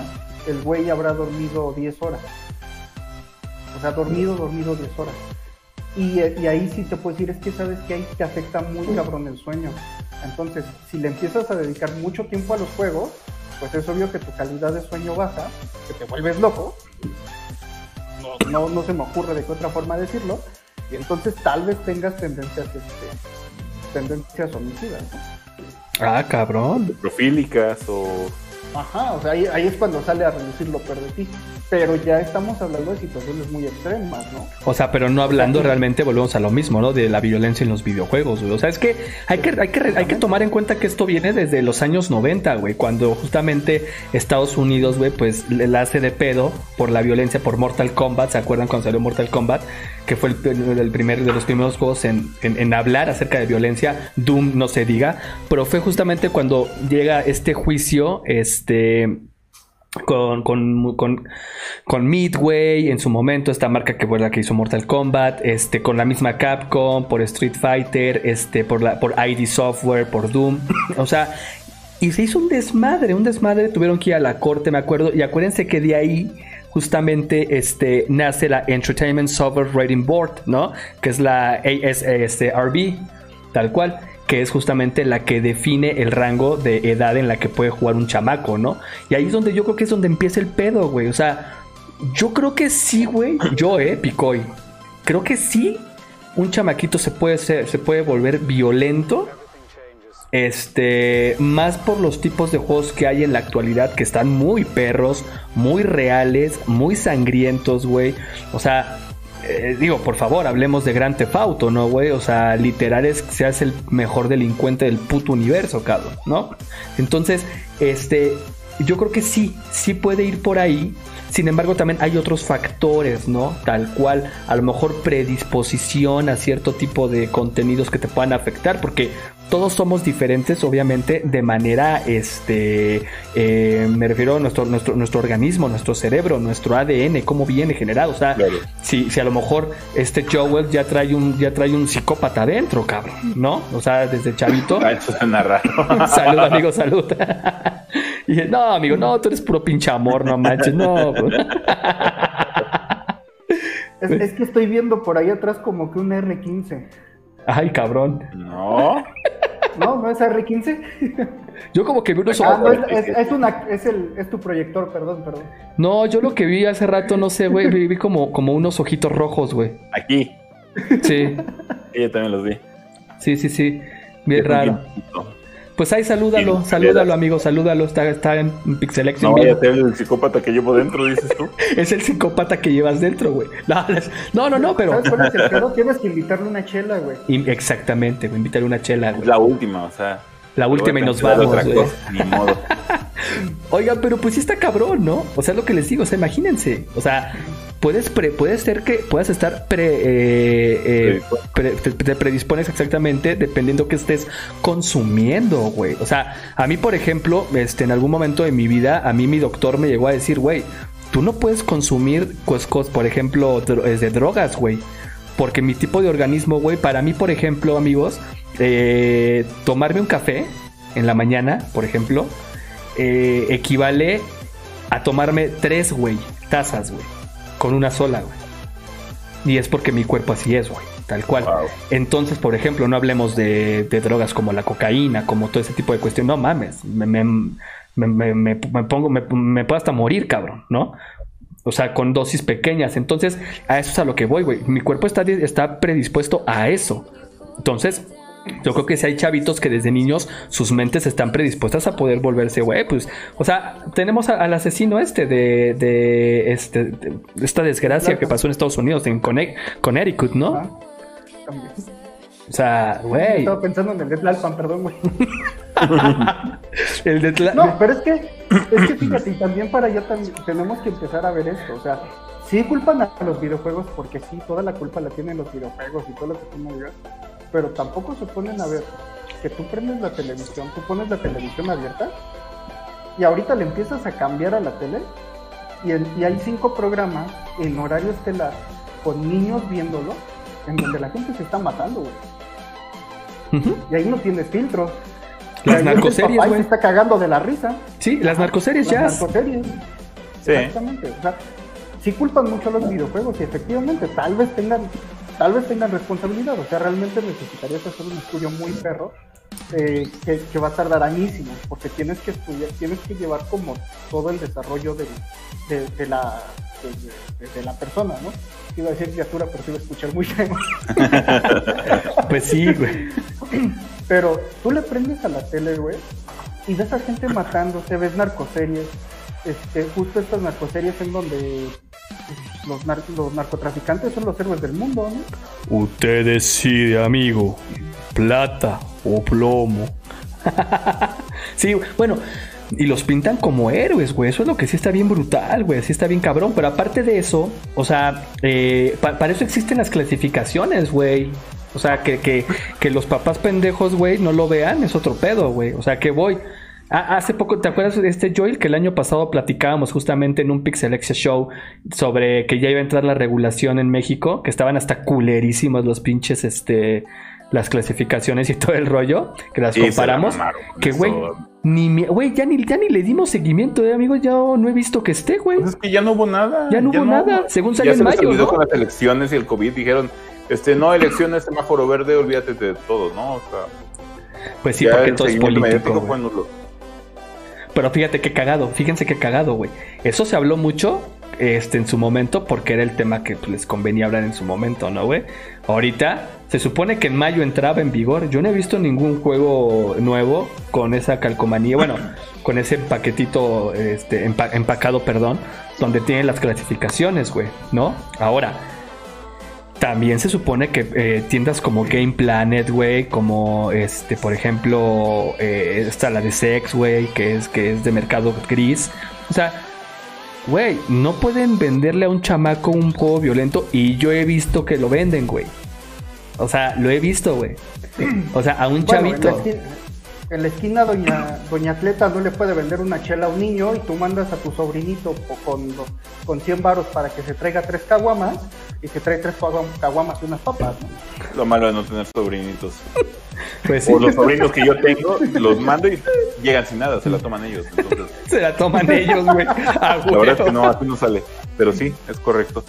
el güey habrá dormido 10 horas. O sea, dormido, dormido 10 horas. Y, y, ahí sí te puedo decir, es que sabes que ahí te afecta muy cabrón el sueño. Entonces, si le empiezas a dedicar mucho tiempo a los juegos, pues es obvio que tu calidad de sueño baja, que te vuelves loco. No, no, se me ocurre de qué otra forma decirlo. Y entonces tal vez tengas tendencias, este, tendencias homicidas. Ah, cabrón. Profílicas o... Ajá, o sea, ahí, es cuando sale a reducir lo peor de ti. Pero ya estamos hablando de situaciones muy extremas, ¿no? O sea, pero no hablando realmente, volvemos a lo mismo, ¿no? De la violencia en los videojuegos, güey. O sea, es que hay que, hay que, hay que tomar en cuenta que esto viene desde los años 90, güey, cuando justamente Estados Unidos, güey, pues le hace de pedo por la violencia por Mortal Kombat, ¿se acuerdan cuando salió Mortal Kombat? Que fue el, primer de los primeros juegos en, en hablar acerca de violencia, Doom no se diga, pero fue justamente cuando llega este juicio, este con, con, con, Midway en su momento, esta marca que fue la que hizo Mortal Kombat, este, con la misma Capcom, por Street Fighter, este, por, la, por ID Software, por Doom. o sea, y se hizo un desmadre, un desmadre, tuvieron que ir a la corte, me acuerdo, y acuérdense que de ahí justamente este, nace la Entertainment Software Rating Board, ¿no? Que es la ASRB, tal cual que es justamente la que define el rango de edad en la que puede jugar un chamaco, ¿no? Y ahí es donde yo creo que es donde empieza el pedo, güey. O sea, yo creo que sí, güey. Yo, eh, Picoy. Creo que sí, un chamaquito se puede, se puede volver violento. Este, más por los tipos de juegos que hay en la actualidad que están muy perros, muy reales, muy sangrientos, güey. O sea, eh, digo, por favor, hablemos de Gran Tefauto, ¿no, güey? O sea, literal es que seas el mejor delincuente del puto universo, cabrón, ¿no? Entonces, este, yo creo que sí, sí puede ir por ahí. Sin embargo, también hay otros factores, ¿no? Tal cual, a lo mejor predisposición a cierto tipo de contenidos que te puedan afectar, porque todos somos diferentes, obviamente, de manera, este, eh, me refiero a nuestro, nuestro, nuestro organismo, nuestro cerebro, nuestro ADN, cómo viene generado. O sea, si, si a lo mejor este Joel ya trae un, ya trae un psicópata adentro, cabrón, ¿no? O sea, desde chavito. <laughs> Ah, eso suena raro. <laughs> salud, amigo, salud. <laughs> y no, amigo, no, tú eres puro pinche amor, no manches, no. es, es que estoy viendo por ahí atrás como que un R15. Ay, cabrón. No. No, no es R15. Yo como que vi unos ah, ojos. es, una, es, el, es tu proyector, perdón, perdón. No, yo lo que vi hace rato, no sé, güey, vi, como, como unos ojitos rojos, güey. Aquí. Sí. yo también los vi. Sí, sí, sí. Bien raro. Pues ahí salúdalo, salúdalo, amigo, salúdalo. Está, está en Pixelex. No vaya a ser el psicópata que llevo dentro, dices tú. <laughs> es el psicópata que llevas dentro, güey. No, no, no, pero. ¿Sabes cuál es el pedo? Tienes que invitarle una chela, güey. Exactamente, güey, invitarle una chela, güey. La última, o sea. La última y nos vamos, güey. Ni modo. <laughs> Oigan, pero pues sí está cabrón, ¿no? O sea, es lo que les digo, o sea, imagínense. O sea, puedes, pre, puede ser que puedas estar pre, eh, eh, te, predispones exactamente dependiendo que estés consumiendo, güey. O sea, a mí, por ejemplo, este, en algún momento de mi vida, a mí mi doctor me llegó a decir, güey, tú no puedes consumir, pues, por ejemplo, de drogas, güey. Porque mi tipo de organismo, güey, para mí, por ejemplo, amigos, eh, tomarme un café en la mañana, por ejemplo, eh, equivale a tomarme tres, güey, tazas, güey, con una sola, güey. Y es porque mi cuerpo así es, güey, tal cual. Entonces, por ejemplo, no hablemos de, drogas como la cocaína, como todo ese tipo de cuestiones. No mames, me, me, pongo, me, puedo hasta morir, cabrón, ¿no? O sea, con dosis pequeñas. Entonces, a eso es a lo que voy, güey. Mi cuerpo está, está predispuesto a eso. Entonces, yo creo que si hay chavitos que desde niños sus mentes están predispuestas a poder volverse, güey, pues, o sea, tenemos al asesino este de, de, este, esta desgracia que pasó en Estados Unidos, en Connecticut, ¿no? O sea, güey. Estaba pensando en el de Tlalpan, perdón, güey. <laughs> el de Tlalpan. No, pero es que, es que fíjate, y también para allá también tenemos que empezar a ver esto. O sea, sí culpan a los videojuegos porque sí, toda la culpa la tienen los videojuegos y todo lo que tú me digas pero tampoco se ponen a ver que tú prendes la televisión, tú pones la televisión abierta y ahorita le empiezas a cambiar a la tele y, y hay cinco programas en horario estelar con niños viéndolo en donde la gente se está matando, güey. Y ahí no tienes filtros. Las narcoseries, güey. se está cagando de la risa. Sí, las narcoseries ya. Las narcoseries. Sí. Exactamente. O sea, sí culpan mucho a los videojuegos y efectivamente tal vez tengan tal vez tengan responsabilidad, o sea, realmente necesitarías hacer un estudio muy perro eh, que, va a tardar añísimos, porque tienes que estudiar, tienes que llevar como todo el desarrollo de, de, la, de, la persona, ¿no? Iba a decir criatura, pero iba a escuchar muy feo. <laughs> pues sí, güey. Pero tú le prendes a la tele, güey, y ves a gente matándose, ves narcoseries, este, justo estas narcoseries en donde los, los narcotraficantes son los héroes del mundo, ¿no? Usted decide, amigo, plata o plomo. <laughs> sí, bueno, y los pintan como héroes, güey. Eso es lo que sí está bien brutal, güey. Sí está bien cabrón. Pero aparte de eso, o sea, eh, para eso existen las clasificaciones, güey. O sea, que, que, que los papás pendejos, güey, no lo vean, es otro pedo, güey. O sea, que voy. Hace poco, ¿te acuerdas de este Joel? Que el año pasado platicábamos justamente en un Pixelexia Show sobre que ya iba a entrar la regulación en México, que estaban hasta culerísimos los pinches, este, las clasificaciones y todo el rollo, que las comparamos. que, güey, ni, güey, ya ni, ya ni le dimos seguimiento, eh, amigos. Ya no he visto que esté, güey. Pues es que ya no hubo nada. Ya no hubo nada, según salió en mayo. ¿no? con las elecciones y el COVID. Dijeron, este, no, elecciones, semáforo verde, olvídate de todo, ¿no? O sea. Pues sí, porque todo es político. Pero fíjate qué cagado, fíjense qué cagado, güey. Eso se habló mucho este, en su momento porque era el tema que les convenía hablar en su momento, ¿no, güey? Ahorita se supone que en mayo entraba en vigor. Yo no he visto ningún juego nuevo con esa calcomanía, bueno, <clears throat> con ese paquetito este, empacado, perdón, donde tiene las clasificaciones, güey, ¿no? Ahora, también se supone que eh, tiendas como Game Planet, güey, como este, por ejemplo, eh, está la de Sex, güey, que es, que es de mercado gris. O sea, güey, no pueden venderle a un chamaco un juego violento y yo he visto que lo venden, güey. O sea, lo he visto, güey. O sea, a un chavito. En la, esquina, doña, doña Atleta no le puede vender una chela a un niño y tú mandas a tu sobrinito con, con 100 varos para que se traiga tres caguamas y se trae tres caguamas y unas papas. Lo malo de no tener sobrinitos. <laughs> Pues O los sobrinos que yo tengo, los mando y llegan sin nada, se la toman ellos. Se la toman ellos, güey. <laughs> la verdad es que no, así no sale. Pero sí, es correcto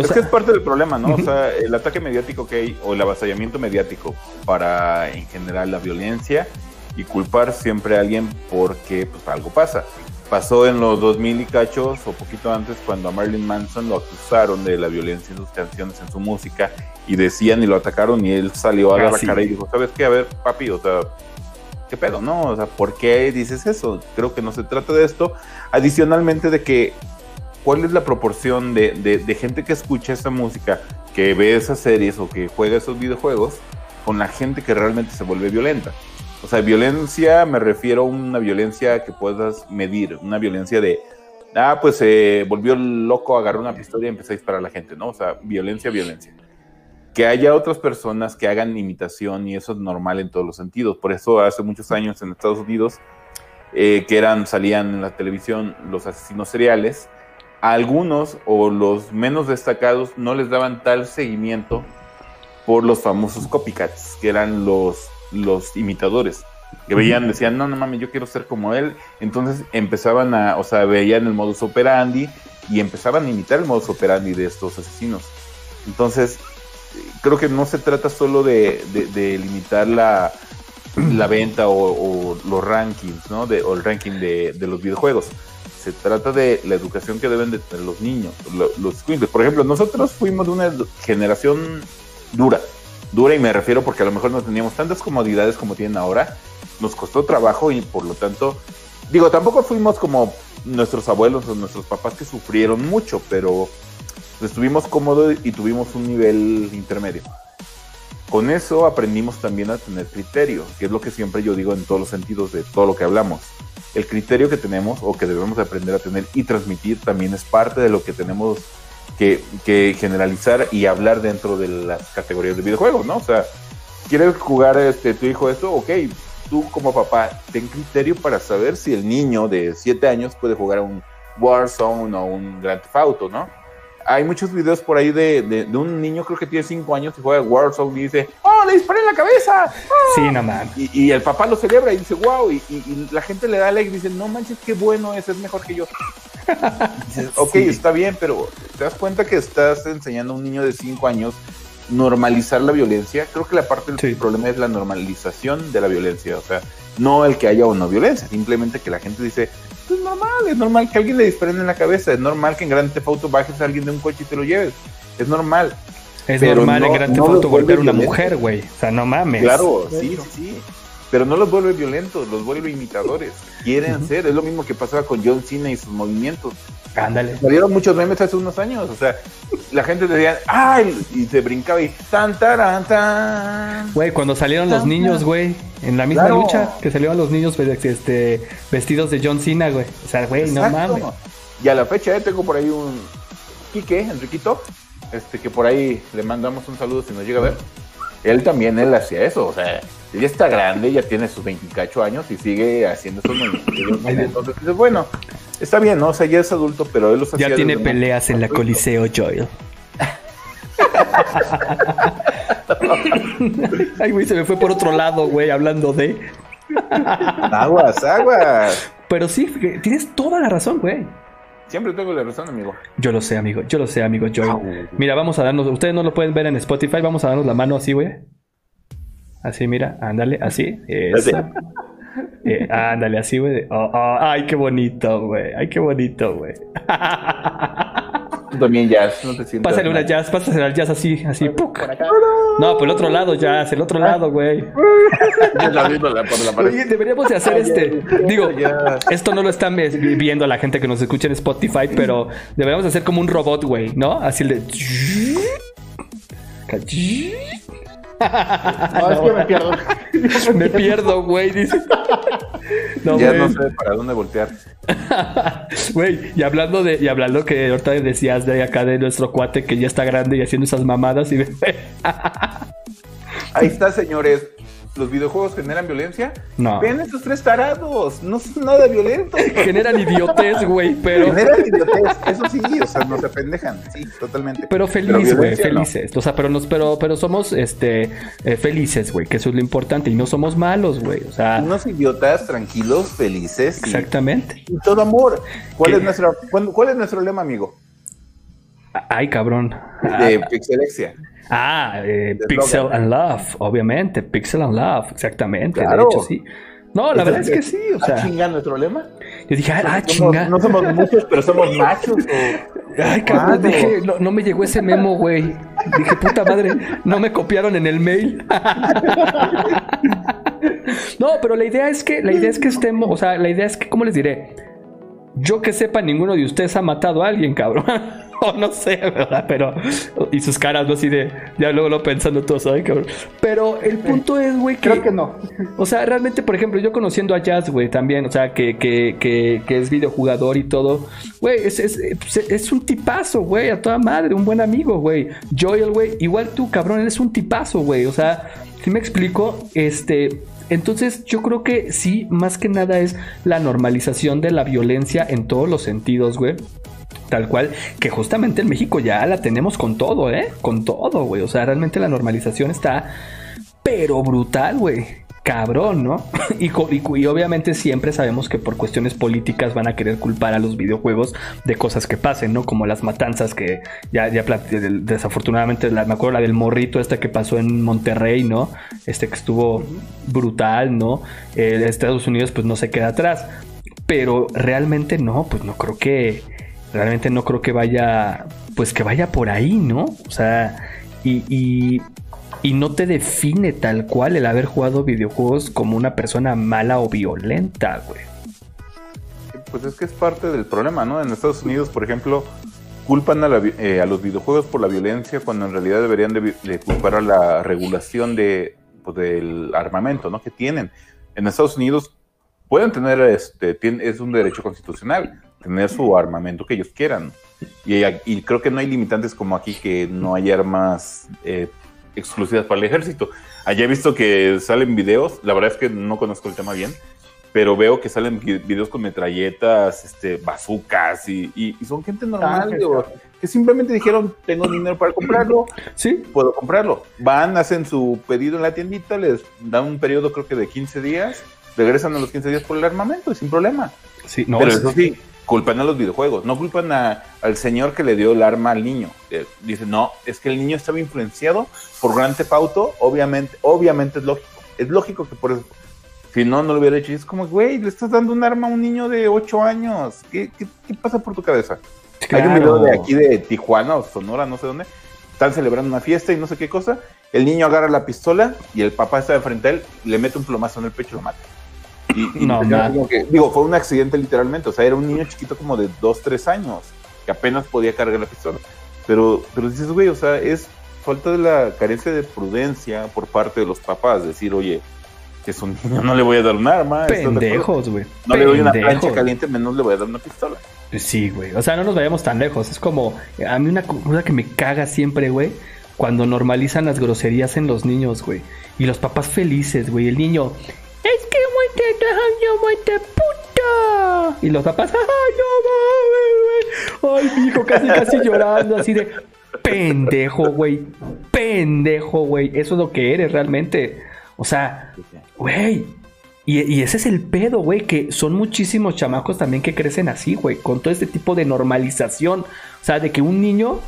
es que es parte del problema, ¿no? O sea, el ataque mediático que hay, o el avasallamiento mediático para, en general, la violencia y culpar siempre a alguien porque pues algo pasa. Pasó en los 2000 y cachos, o poquito antes, cuando a Marilyn Manson lo acusaron de la violencia en sus canciones, en su música, y decían y lo atacaron, y él salió a dar la cara y dijo, ¿sabes qué? A ver, papi, o sea, ¿qué pedo, no? O sea, ¿por qué dices eso? Creo que no se trata de esto. Adicionalmente de que ¿cuál es la proporción de, gente que escucha esa música, que ve esas series o que juega esos videojuegos con la gente que realmente se vuelve violenta? O sea, violencia me refiero a una violencia que puedas medir, una violencia de, ah, pues se volvió loco, agarró una pistola y empezó a disparar a la gente, ¿no? O sea, violencia, violencia. Que haya otras personas que hagan imitación y eso es normal en todos los sentidos. Por eso hace muchos años en Estados Unidos, eh, que eran, salían en la televisión los asesinos seriales, algunos o los menos destacados no les daban tal seguimiento por los famosos copycats, que eran los, los imitadores. Que veían, decían, no, no mames, yo quiero ser como él. Entonces empezaban a, o sea, veían el modus operandi y empezaban a imitar el modus operandi de estos asesinos. Entonces, creo que no se trata solo de, limitar la, la venta o, los rankings, ¿no? De, o el ranking de, de los videojuegos se trata de la educación que deben de tener los niños, los, Por ejemplo, nosotros fuimos de una generación dura, dura y me refiero porque a lo mejor no teníamos tantas comodidades como tienen ahora, nos costó trabajo y por lo tanto, digo, tampoco fuimos como nuestros abuelos o nuestros papás que sufrieron mucho, pero estuvimos cómodos y tuvimos un nivel intermedio. Con eso aprendimos también a tener criterio, que es lo que siempre yo digo en todos los sentidos de todo lo que hablamos el criterio que tenemos o que debemos aprender a tener y transmitir también es parte de lo que tenemos que, generalizar y hablar dentro de las categorías de videojuegos, ¿no? O sea, ¿quieres jugar este, tu hijo esto? Ok, tú como papá, ten criterio para saber si el niño de 7 años puede jugar a un Warzone o un Grand Theft Auto, ¿no? Hay muchos videos por ahí de, de, un niño, creo que tiene 5 años, y juega Warzone y dice, ¡Oh, le disparé en la cabeza! Sí, no man. Y, y, el papá lo celebra y dice, ¡Wow! Y, y, la gente le da like y dice, No manches, qué bueno es, es mejor que yo. dices, <laughs> ok, está bien, pero ¿te das cuenta que estás enseñando a un niño de 5 años normalizar la violencia? Creo que la parte del problema es la normalización de la violencia, o sea, no el que haya o no violencia, simplemente que la gente dice, es normal, es normal que alguien le disparen en la cabeza, es normal que en Grand Theft Auto bajes a alguien de un coche y te lo lleves, es normal. Es normal en Grand Theft Auto golpear a una mujer, güey, o sea, no mames. Claro, sí, sí, pero no los vuelve violentos, los vuelve imitadores. Quieren ser, es lo mismo que pasaba con John Cena y sus movimientos. Ándale. Salieron muchos memes hace unos años, o sea, la gente decía, ¡ay! Y se brincaba y tan, tan, tan. Güey, cuando salieron los niños, güey, en la misma lucha, que salieron los niños este, vestidos de John Cena, güey. O sea, güey, no mames. Y a la fecha, eh, tengo por ahí un Quique, Enriquito, este, que por ahí le mandamos un saludo si nos llega a ver. Él también, él hacía eso, o sea, ella está grande, ya tiene sus 28 años y sigue haciendo esos movimientos. Entonces, bueno, está bien, ¿no? O sea, ya es adulto, pero él los hacía. Ya tiene peleas en la Coliseo Joel. <laughs> Ay, güey, se me fue por otro lado, güey, hablando de. aguas, aguas. Pero sí, tienes toda la razón, güey. Siempre tengo la razón, amigo. Yo lo sé, amigo. Yo lo sé, amigo. Yo. Mira, vamos a darnos. Ustedes no lo pueden ver en Spotify. Vamos a darnos la mano así, güey. Así, mira. Ándale, así. Eh, ándale, así, güey. Oh, oh, ay, qué bonito, güey. Ay, qué bonito, güey. también jazz, no te sientes. Pásale una jazz, pásale al jazz así, así. Por acá. No, por el otro lado, jazz, el otro lado, güey. Oye, deberíamos de hacer este. Digo, esto no lo están viendo la gente que nos escucha en Spotify, pero deberíamos hacer como un robot, güey, ¿no? Así el de. No, es que me pierdo. <laughs> me pierdo, güey, dice. No, ya no sé para dónde voltear. <laughs> Güey, y hablando de, y hablando que ahorita decías de acá de nuestro cuate que ya está grande y haciendo esas mamadas y <laughs> Ahí está, señores los videojuegos generan violencia. No. Ven esos tres tarados, no son nada violentos. <laughs> generan idiotez, güey, pero. Generan idiotez, eso sí, o sea, nos apendejan, sí, totalmente. Pero feliz, güey, felices. O sea, pero nos, pero, pero somos este eh, felices, güey, que eso es lo importante. Y no somos malos, güey. O sea. Unos idiotas, tranquilos, felices. Exactamente. Y todo amor. ¿Cuál es nuestro, cuál es nuestro lema, amigo? Ay, cabrón. De Pixelexia. Ah, eh, Pixel and Love, obviamente, Pixel and Love, exactamente, de hecho sí. No, la verdad es que sí, o sea. chingando nuestro lema? Yo dije, ah, chinga. No somos muchos, pero somos <laughs> machos. Ay, cabrón, dije, no, no, me llegó ese memo, güey. Dije, puta madre, no me copiaron en el mail. <laughs> no, pero la idea es que, la idea es que estemos, o sea, la idea es que, ¿cómo les diré? Yo que sepa, ninguno de ustedes ha matado a alguien, cabrón. <laughs> <laughs> o no sé, ¿verdad? Pero. Y sus caras, ¿no? Así de. Ya luego lo pensando todo, ¿sabes, cabrón? Pero el punto es, güey, que. Creo que no. O sea, realmente, por ejemplo, yo conociendo a Jazz, güey, también, o sea, que, que, que, que es videojugador y todo. Güey, es, es, es, un tipazo, güey, a toda madre, un buen amigo, güey. Joel, güey, igual tú, cabrón, eres un tipazo, güey. O sea, si me explico, este. Entonces yo creo que sí, más que nada es la normalización de la violencia en todos los sentidos, güey. Tal cual, que justamente en México ya la tenemos con todo, ¿eh? Con todo, güey. O sea, realmente la normalización está, pero brutal, güey. Cabrón, ¿no? <laughs> y, obviamente siempre sabemos que por cuestiones políticas van a querer culpar a los videojuegos de cosas que pasen, ¿no? Como las matanzas que ya, ya desafortunadamente, me acuerdo la del morrito esta que pasó en Monterrey, ¿no? Este que estuvo brutal, ¿no? Estados Unidos pues no se queda atrás. Pero realmente no, pues no creo que realmente no creo que vaya, pues que vaya por ahí, ¿no? O sea, y, y, no te define tal cual el haber jugado videojuegos como una persona mala o violenta, güey. Pues es que es parte del problema, ¿no? En Estados Unidos, por ejemplo, culpan a, eh, los videojuegos por la violencia cuando en realidad deberían de, culpar a la regulación de, pues, del armamento, ¿no? Que tienen. En Estados Unidos pueden tener, este, es un derecho constitucional, tener su armamento que ellos quieran. Y, creo que no hay limitantes como aquí que no hay armas eh, exclusivas para el ejército. Allá he visto que salen videos, la verdad es que no conozco el tema bien, pero veo que salen videos con metralletas, este, bazucas y, son gente normal ah, que simplemente dijeron, tengo dinero para comprarlo, <clears throat> sí, puedo comprarlo. Van, hacen su pedido en la tiendita, les dan un periodo creo que de 15 días, regresan a los 15 días por el armamento y sin problema. Sí, no, pero eso sí, culpan a los videojuegos, no culpan al señor que le dio el arma al niño. Eh, dicen, no, es que el niño estaba influenciado por Grand Theft Auto, obviamente, obviamente es lógico. Es lógico que por eso, si no, no lo hubiera hecho. Y es como, güey, le estás dando un arma a un niño de 8 años. ¿Qué, pasa por tu cabeza? Hay un video de aquí de Tijuana o Sonora, no sé dónde. Están celebrando una fiesta y no sé qué cosa. el niño agarra la pistola y el papá está de frente a él, le mete un plomazo en el pecho y lo mata. Y, no, digo, fue un accidente literalmente, o sea, era un niño chiquito como de 2, 3 años, que apenas podía cargar la pistola. Pero, pero dices, güey, o sea, es falta de la carencia de prudencia por parte de los papás, decir, oye, que es un niño, no le voy a dar un arma. Pendejos, güey. No le doy una plancha caliente, menos le voy a dar una pistola. Sí, güey. O sea, no nos vayamos tan lejos. Es como, a mí una cosa que me caga siempre, güey, cuando normalizan las groserías en los niños, güey. Y los papás felices, güey. El niño, es que Y los papás, ay, no mames, güey. Ay, mi hijo, casi, casi llorando, así de pendejo, güey. Pendejo, güey. Eso es lo que eres realmente. O sea, güey. Y, ese es el pedo, güey, que son muchísimos chamacos también que crecen así, güey, con todo este tipo de normalización. O sea, de que un niño,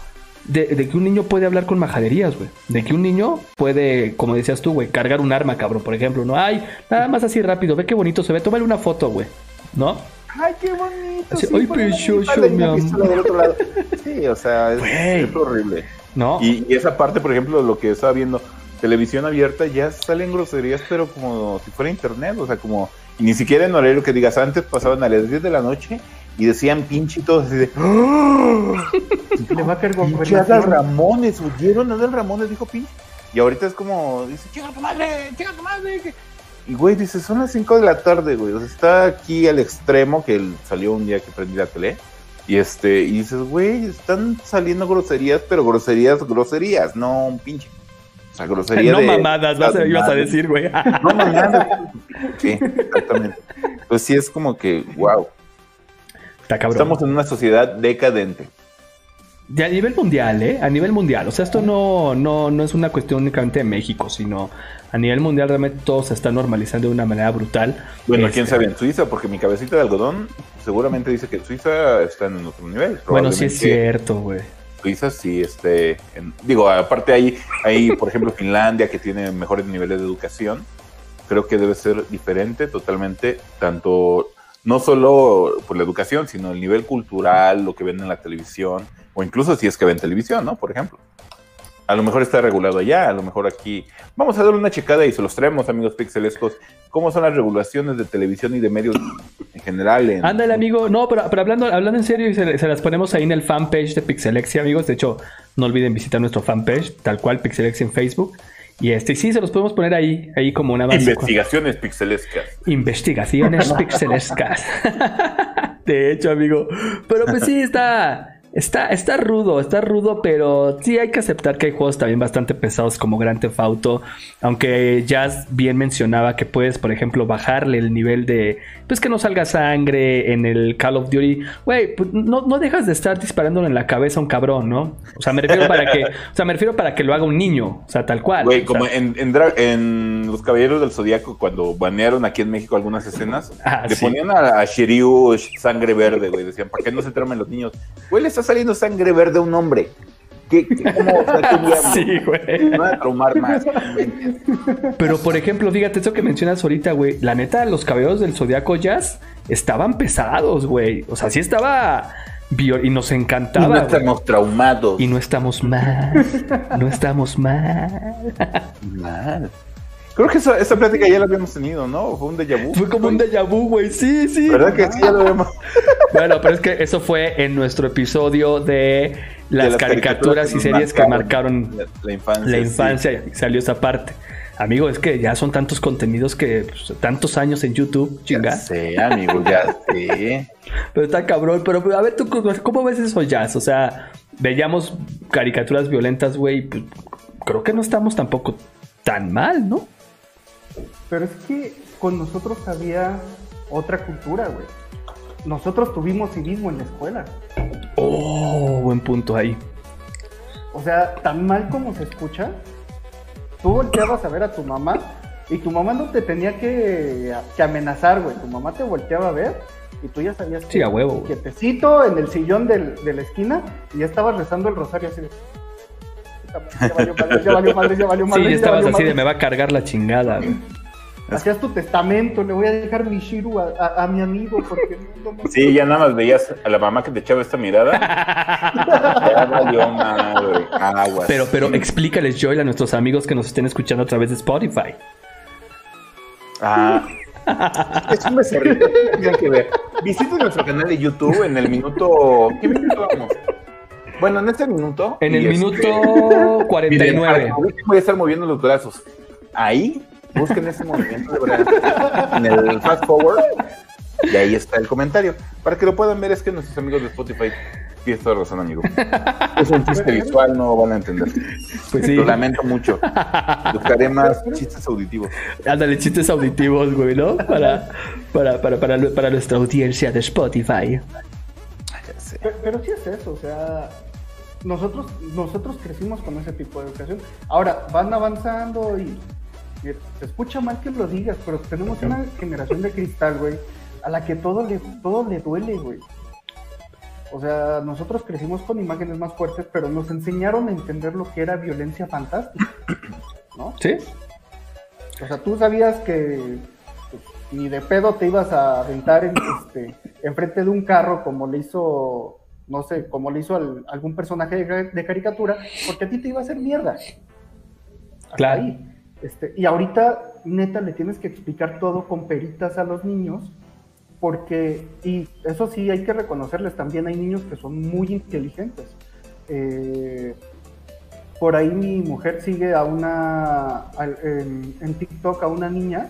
de, que un niño puede hablar con majaderías, güey. De que un niño puede, como decías tú, güey, cargar un arma, cabrón, por ejemplo, ¿no? Ay, nada más así rápido, ve qué bonito se ve, tómale una foto, güey, ¿no? Ay, qué bonito. sí, ay, pechocho, mi amor. <laughs> Sí, o sea, es, horrible. ¿No? Y, y, esa parte, por ejemplo, lo que estaba viendo, televisión abierta ya salen groserías, pero como si fuera internet, o sea, como, y ni siquiera en horario que digas, antes pasaban a las 10 de la noche y decían pinche y todo así de, ¡Ah! <laughs> Le va a caer pinche Adal Ramones, oyeron Adal Ramones, dijo pinche. Y ahorita es como, dice, chica tu madre, chica tu madre. Y güey, dice, son las 5 de la tarde, güey. O sea, está aquí al extremo que salió un día que prendí la tele. Y este, y dices, güey, están saliendo groserías, pero groserías, groserías, no un pinche. O sea, grosería. No mamadas, vas a, ibas a decir, güey. No mamadas. Sí, exactamente. Pues sí, es como que, wow. Está cabrón. Estamos en una sociedad decadente. De a nivel mundial, ¿eh? A nivel mundial. O sea, esto no, no, no es una cuestión únicamente de México, sino a nivel mundial realmente todo se está normalizando de una manera brutal. Bueno, quién este, sabe en Suiza, porque mi cabecita de algodón seguramente dice que Suiza está en otro nivel. Bueno, sí es cierto, güey. Suiza sí, este, digo, aparte hay, hay, por ejemplo, Finlandia que tiene mejores niveles de educación, creo que debe ser diferente totalmente, tanto, no solo por la educación, sino el nivel cultural, lo que ven en la televisión, o incluso si es que ven televisión, ¿no? Por ejemplo. A lo mejor está regulado allá, a lo mejor aquí. Vamos a dar una checada y se los traemos, amigos pixelescos. ¿Cómo son las regulaciones de televisión y de medios en general? En... Ándale, amigo. No, pero, hablando, hablando en serio, se, se, las ponemos ahí en el fanpage de Pixelexia, amigos. De hecho, no olviden visitar nuestro fanpage, tal cual Pixelexia en Facebook. Y este, sí, se los podemos poner ahí, ahí como una base. Investigaciones pixelescas. Investigaciones <laughs> pixelescas. <laughs> de hecho, amigo. Pero pues sí, está. Está, está rudo, está rudo, pero sí hay que aceptar que hay juegos también bastante pesados como Grand Theft Auto. Aunque Jazz bien mencionaba que puedes, por ejemplo, bajarle el nivel de. Pues que no salga sangre en el Call of Duty. Güey, pues no, no dejas de estar disparándole en la cabeza a un cabrón, ¿no? O sea, me refiero para que. O sea, me refiero para que lo haga un niño. O sea, tal cual. Güey, como en, en, Los Caballeros del Zodíaco, cuando banearon aquí en México algunas escenas, ah, le ponían a, Shiryu sangre verde, güey. Decían, ¿para qué no se tramen los niños? Güey, saliendo sangre verde a un hombre. ¿Qué, cómo, <laughs> sí, güey. No a traumar más. Pero, por ejemplo, fíjate eso que mencionas ahorita, güey. La neta, los cabellos del Zodiaco Jazz estaban pesados, güey. O sea, sí estaba... Y nos encantaba. Y no estamos traumados. Y no estamos mal. no estamos mal. mal. Creo que esa, esa, plática ya la habíamos tenido, ¿no? Fue un déjà vu. Fue como un déjà vu, güey. Sí, sí. ¿Verdad que sí? Ya lo habíamos. <laughs> bueno, pero es que eso fue en nuestro episodio de las, caricaturas, y series que marcaron la, infancia. La infancia salió esa parte. Amigo, es que ya son tantos contenidos que pues, tantos años en YouTube, chinga. Sí, amigo, ya sí. <laughs> Pero está cabrón. Pero a ver, ¿tú cómo ves eso, Jazz? O sea, veíamos caricaturas violentas, güey. Pues, creo que no estamos tampoco tan mal, ¿no? Pero es que con nosotros había otra cultura, güey. Nosotros tuvimos civismo en la escuela. Oh, buen punto ahí. O sea, tan mal como se escucha, tú volteabas a ver a tu mamá y tu mamá no te tenía que, amenazar, güey. Tu mamá te volteaba a ver y tú ya sabías que sí, a huevo, quietecito en el sillón del, de la esquina y ya estabas rezando el rosario así de... Ya valió madre, ya valió madre, ya valió madre. Sí, estabas así de me va a cargar la chingada, güey. Hacías tu testamento, le voy a dejar mi Shiru a, mi amigo porque no, Sí, ya nada más veías a la mamá que te echaba esta mirada. <laughs> ya valió madre, aguas. Pero, pero explícales, Joel, a nuestros amigos que nos estén escuchando a través de Spotify. Ah, <laughs> es un becerrito. Que ver. Visiten nuestro canal de YouTube en el minuto. ¿Qué minuto vamos? Bueno, en este minuto. En el minuto 49. voy a estar moviendo los brazos. Ahí, busquen ese movimiento de. En el fast forward. Y ahí está el comentario. Para que lo puedan ver, es que nuestros amigos de Spotify Tienes toda razón, amigo. Es un chiste visual, no van a entender. Pues sí. Lo lamento mucho. Buscaré más chistes auditivos. Ándale, chistes auditivos, güey, ¿no? Para, para, para, para, para nuestra audiencia de Spotify. Pero, pero sí es eso, o sea, nosotros, nosotros crecimos con ese tipo de educación. Ahora, van avanzando y, se escucha mal que lo digas, pero tenemos una generación de cristal, güey, a la que todo le, todo le duele, güey. O sea, nosotros crecimos con imágenes más fuertes, pero nos enseñaron a entender lo que era violencia fantástica, ¿no? Sí. O sea, tú sabías que pues, ni de pedo te ibas a aventar en, este, enfrente de un carro como le hizo, no sé, como le hizo algún personaje de, caricatura, porque a ti te iba a hacer mierda. claro. Este, y ahorita, neta, le tienes que explicar todo con peritas a los niños porque, y eso sí hay que reconocerles, también hay niños que son muy inteligentes. Eh, por ahí mi mujer sigue a una, en, TikTok a una niña.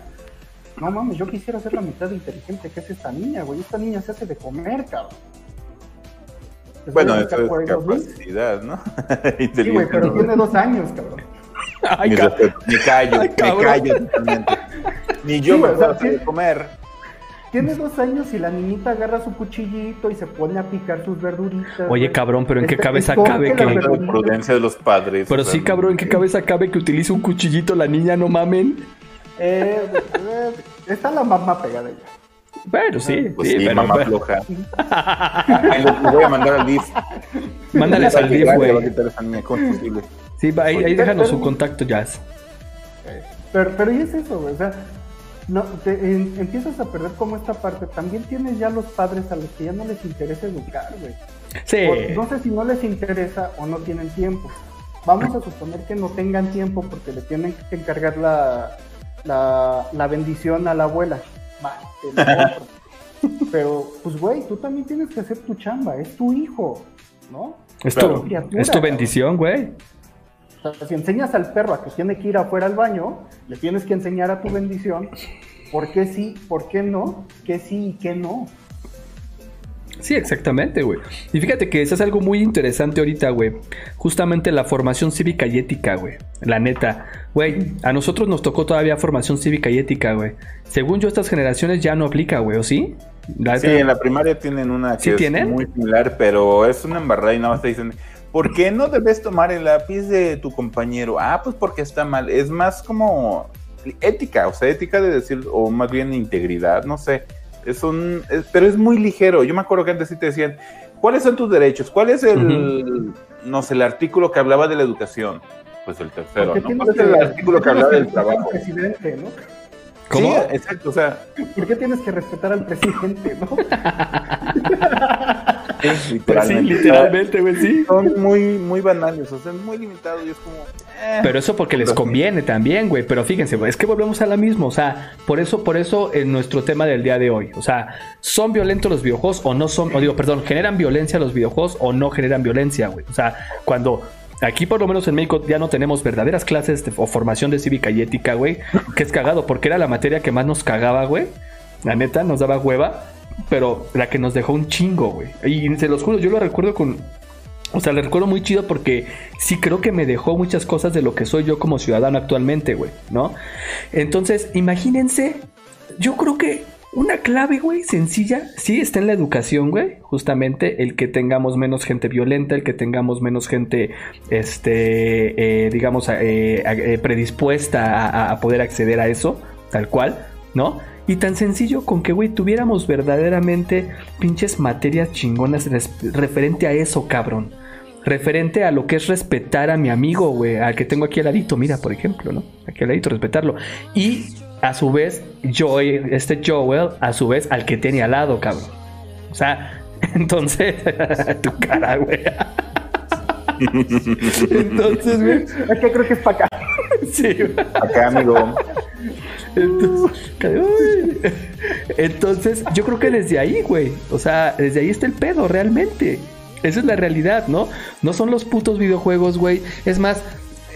No mames, yo quisiera ser la mitad de inteligente que es esta niña, güey. Esta niña se hace de comer, cabrón. Bueno, eso es capacidad, ¿no? <laughs> sí, güey, pero tiene dos años, cabrón. <laughs> Ay, me callo, me callo totalmente. Ni yo me puedo hacer de comer. Tiene dos años y la niñita agarra su cuchillito y se pone a picar sus verduritas. Oye, cabrón, pero ¿en qué cabeza cabe que... La prudencia de los padres. Pero sí, cabrón, ¿en qué cabeza cabe que utilice un cuchillito la niña? No mamen. Eh, eh está la mamá pegada ya. Bueno, sí, pues sí, sí mamá floja. <laughs> lo voy a mandar al DIF. Mándales al DIF, güey. Sí, ahí, ahí déjanos su contacto, Jazz. Pero, pero ¿y es eso, güey? O sea, no, empiezas a perder como esta parte. También tienes ya los padres a los que ya no les interesa educar, güey. Sí. no sé si no les interesa o no tienen tiempo. Vamos a suponer que no tengan tiempo porque le tienen que encargar la, la, bendición a la abuela. <laughs> Pero, pues, güey, tú también tienes que hacer tu chamba. Es tu hijo, ¿no? Es tu, es tu bendición, güey si enseñas al perro a que tiene que ir afuera al baño, le tienes que enseñar a tu bendición por qué sí, por qué no, qué sí y qué no. Sí, exactamente, güey. Y fíjate que eso es algo muy interesante ahorita, güey. Justamente la formación cívica y ética, güey. La neta. Güey, a nosotros nos tocó todavía formación cívica y ética, güey. Según yo, estas generaciones ya no aplica, güey, ¿o sí? sí, en la primaria tienen una que es muy similar, pero es una embarrada y nada más te dicen ¿Por qué no debes tomar el lápiz de tu compañero? Ah, pues porque está mal. Es más como ética, o sea, ética de decir, o más bien integridad, no sé. Es un, pero es muy ligero. Yo me acuerdo que antes sí te decían, ¿cuáles son tus derechos? ¿Cuál es el, no sé, el artículo que hablaba de la educación? Pues el tercero, ¿no? ¿Cuál es el artículo que hablaba del trabajo? Presidente, ¿no? ¿Cómo? Sí, exacto, o sea. ¿Por qué tienes que respetar al presidente, no? Sí, pues literalmente. güey, sí. Son muy, muy banales, o sea, muy limitados y es como. Eh. Pero eso porque les conviene también, güey. Pero fíjense, es que volvemos a la misma. O sea, por eso, por eso en nuestro tema del día de hoy. O sea, ¿son violentos los videojuegos o no son? O digo, perdón, ¿generan violencia los videojuegos o no generan violencia, güey? O sea, cuando Aquí, por lo menos en México, ya no tenemos verdaderas clases o formación de cívica y ética, güey. Que es cagado, porque era la materia que más nos cagaba, güey. La neta, nos daba hueva pero la que nos dejó un chingo, güey. Y se los juro, yo lo recuerdo con... O sea, le recuerdo muy chido porque sí creo que me dejó muchas cosas de lo que soy yo como ciudadano actualmente, güey, ¿no? Entonces, imagínense, yo creo que una clave, güey, sencilla, sí está en la educación, güey. Justamente el que tengamos menos gente violenta, el que tengamos menos gente, este, eh, digamos, eh, eh, predispuesta a poder acceder a eso, tal cual, ¿no? Y tan sencillo con que, güey, tuviéramos verdaderamente pinches materias chingonas referente a eso, cabrón. Referente a lo que es respetar a mi amigo, güey, al que tengo aquí al ladito, mira, por ejemplo, ¿no? Aquí al ladito, respetarlo. Y a su vez, Joel, este Joel, a su vez, al que tiene al lado, cabrón. O sea, <laughs> entonces, <laughs> tu cara, güey. <laughs> Entonces, güey. Es que creo que es para acá. Sí. Acá, amigo. Entonces, yo creo que desde ahí, güey. O sea, desde ahí está el pedo, realmente. Esa es la realidad, ¿no? No son los putos videojuegos, güey. Es más,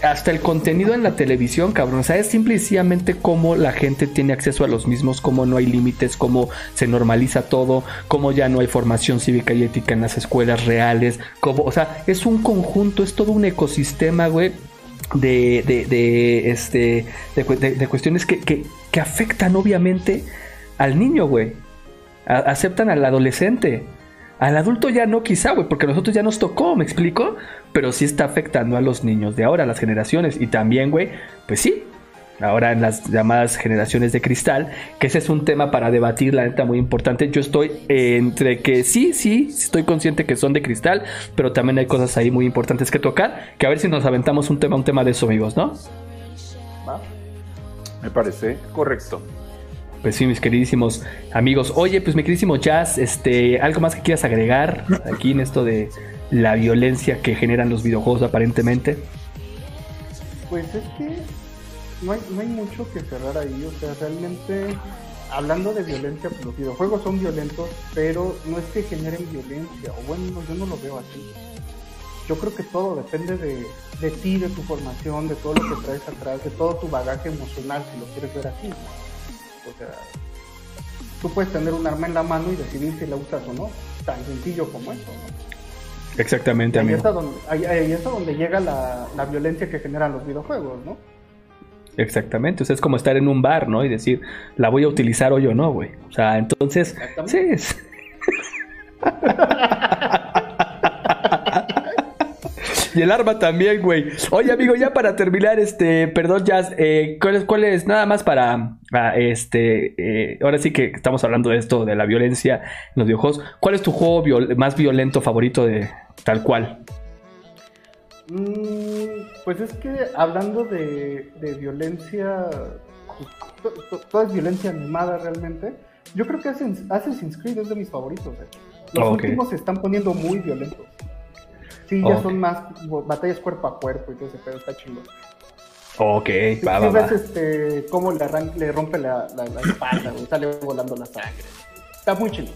hasta el contenido en la televisión, cabrón. O sea, es simplemente cómo la gente tiene acceso a los mismos, cómo no hay límites, cómo se normaliza todo, cómo ya no hay formación cívica y ética en las escuelas reales. Cómo, o sea, es un conjunto, es todo un ecosistema, güey. De, de, de, este, de, cuestiones que, que, que, afectan obviamente al niño, güey. aceptan al adolescente. Al adulto ya no, quizá, güey, porque a nosotros ya nos tocó, ¿me explico? Pero sí está afectando a los niños de ahora, a las generaciones. Y también, güey, pues sí, ahora en las llamadas generaciones de cristal, que ese es un tema para debatir, la neta, muy importante. Yo estoy entre que sí, sí, estoy consciente que son de cristal, pero también hay cosas ahí muy importantes que tocar, que a ver si nos aventamos un tema, un tema de eso, amigos, ¿no? Me parece correcto. Pues sí, mis queridísimos amigos. Oye, pues mi queridísimo Jazz, este, ¿algo más que quieras agregar aquí en esto de la violencia que generan los videojuegos aparentemente? Pues es que no hay, no hay mucho que cerrar ahí, o sea, realmente hablando de violencia, pues los videojuegos son violentos, pero no es que generen violencia, o bueno, yo no lo veo así. Yo creo que todo depende de, de ti, de tu formación, de todo lo que traes atrás, de todo tu bagaje emocional, si lo quieres ver así. O sea, tú puedes tener un arma en la mano y decidir si la usas o no. Tan sencillo como eso, Exactamente, ahí Está donde, ahí, es donde llega la, violencia que generan los videojuegos, ¿no? Exactamente, o sea, es como estar en un bar, ¿no? Y decir, la voy a utilizar hoy o no, güey. O sea, entonces, sí. <laughs> y el arma también, güey. Oye, amigo, ya para terminar, este, perdón, Jazz, eh, ¿cuál, es, ¿cuál es, nada más para, este, eh, ahora sí que estamos hablando de esto, de la violencia en los videojuegos, ¿cuál es tu juego más violento favorito de tal cual? Mm, pues es que hablando de, violencia, pues, toda es violencia animada realmente. Yo creo que Assassin's Creed es de mis favoritos. Eh. Los últimos se están poniendo muy violentos. Sí, ya son más batallas cuerpo a cuerpo y todo ese pedo, está chingón. Ok, va, va, ves este, cómo le, le rompe la, la, espalda, güey, sale volando la sangre. Está muy chido.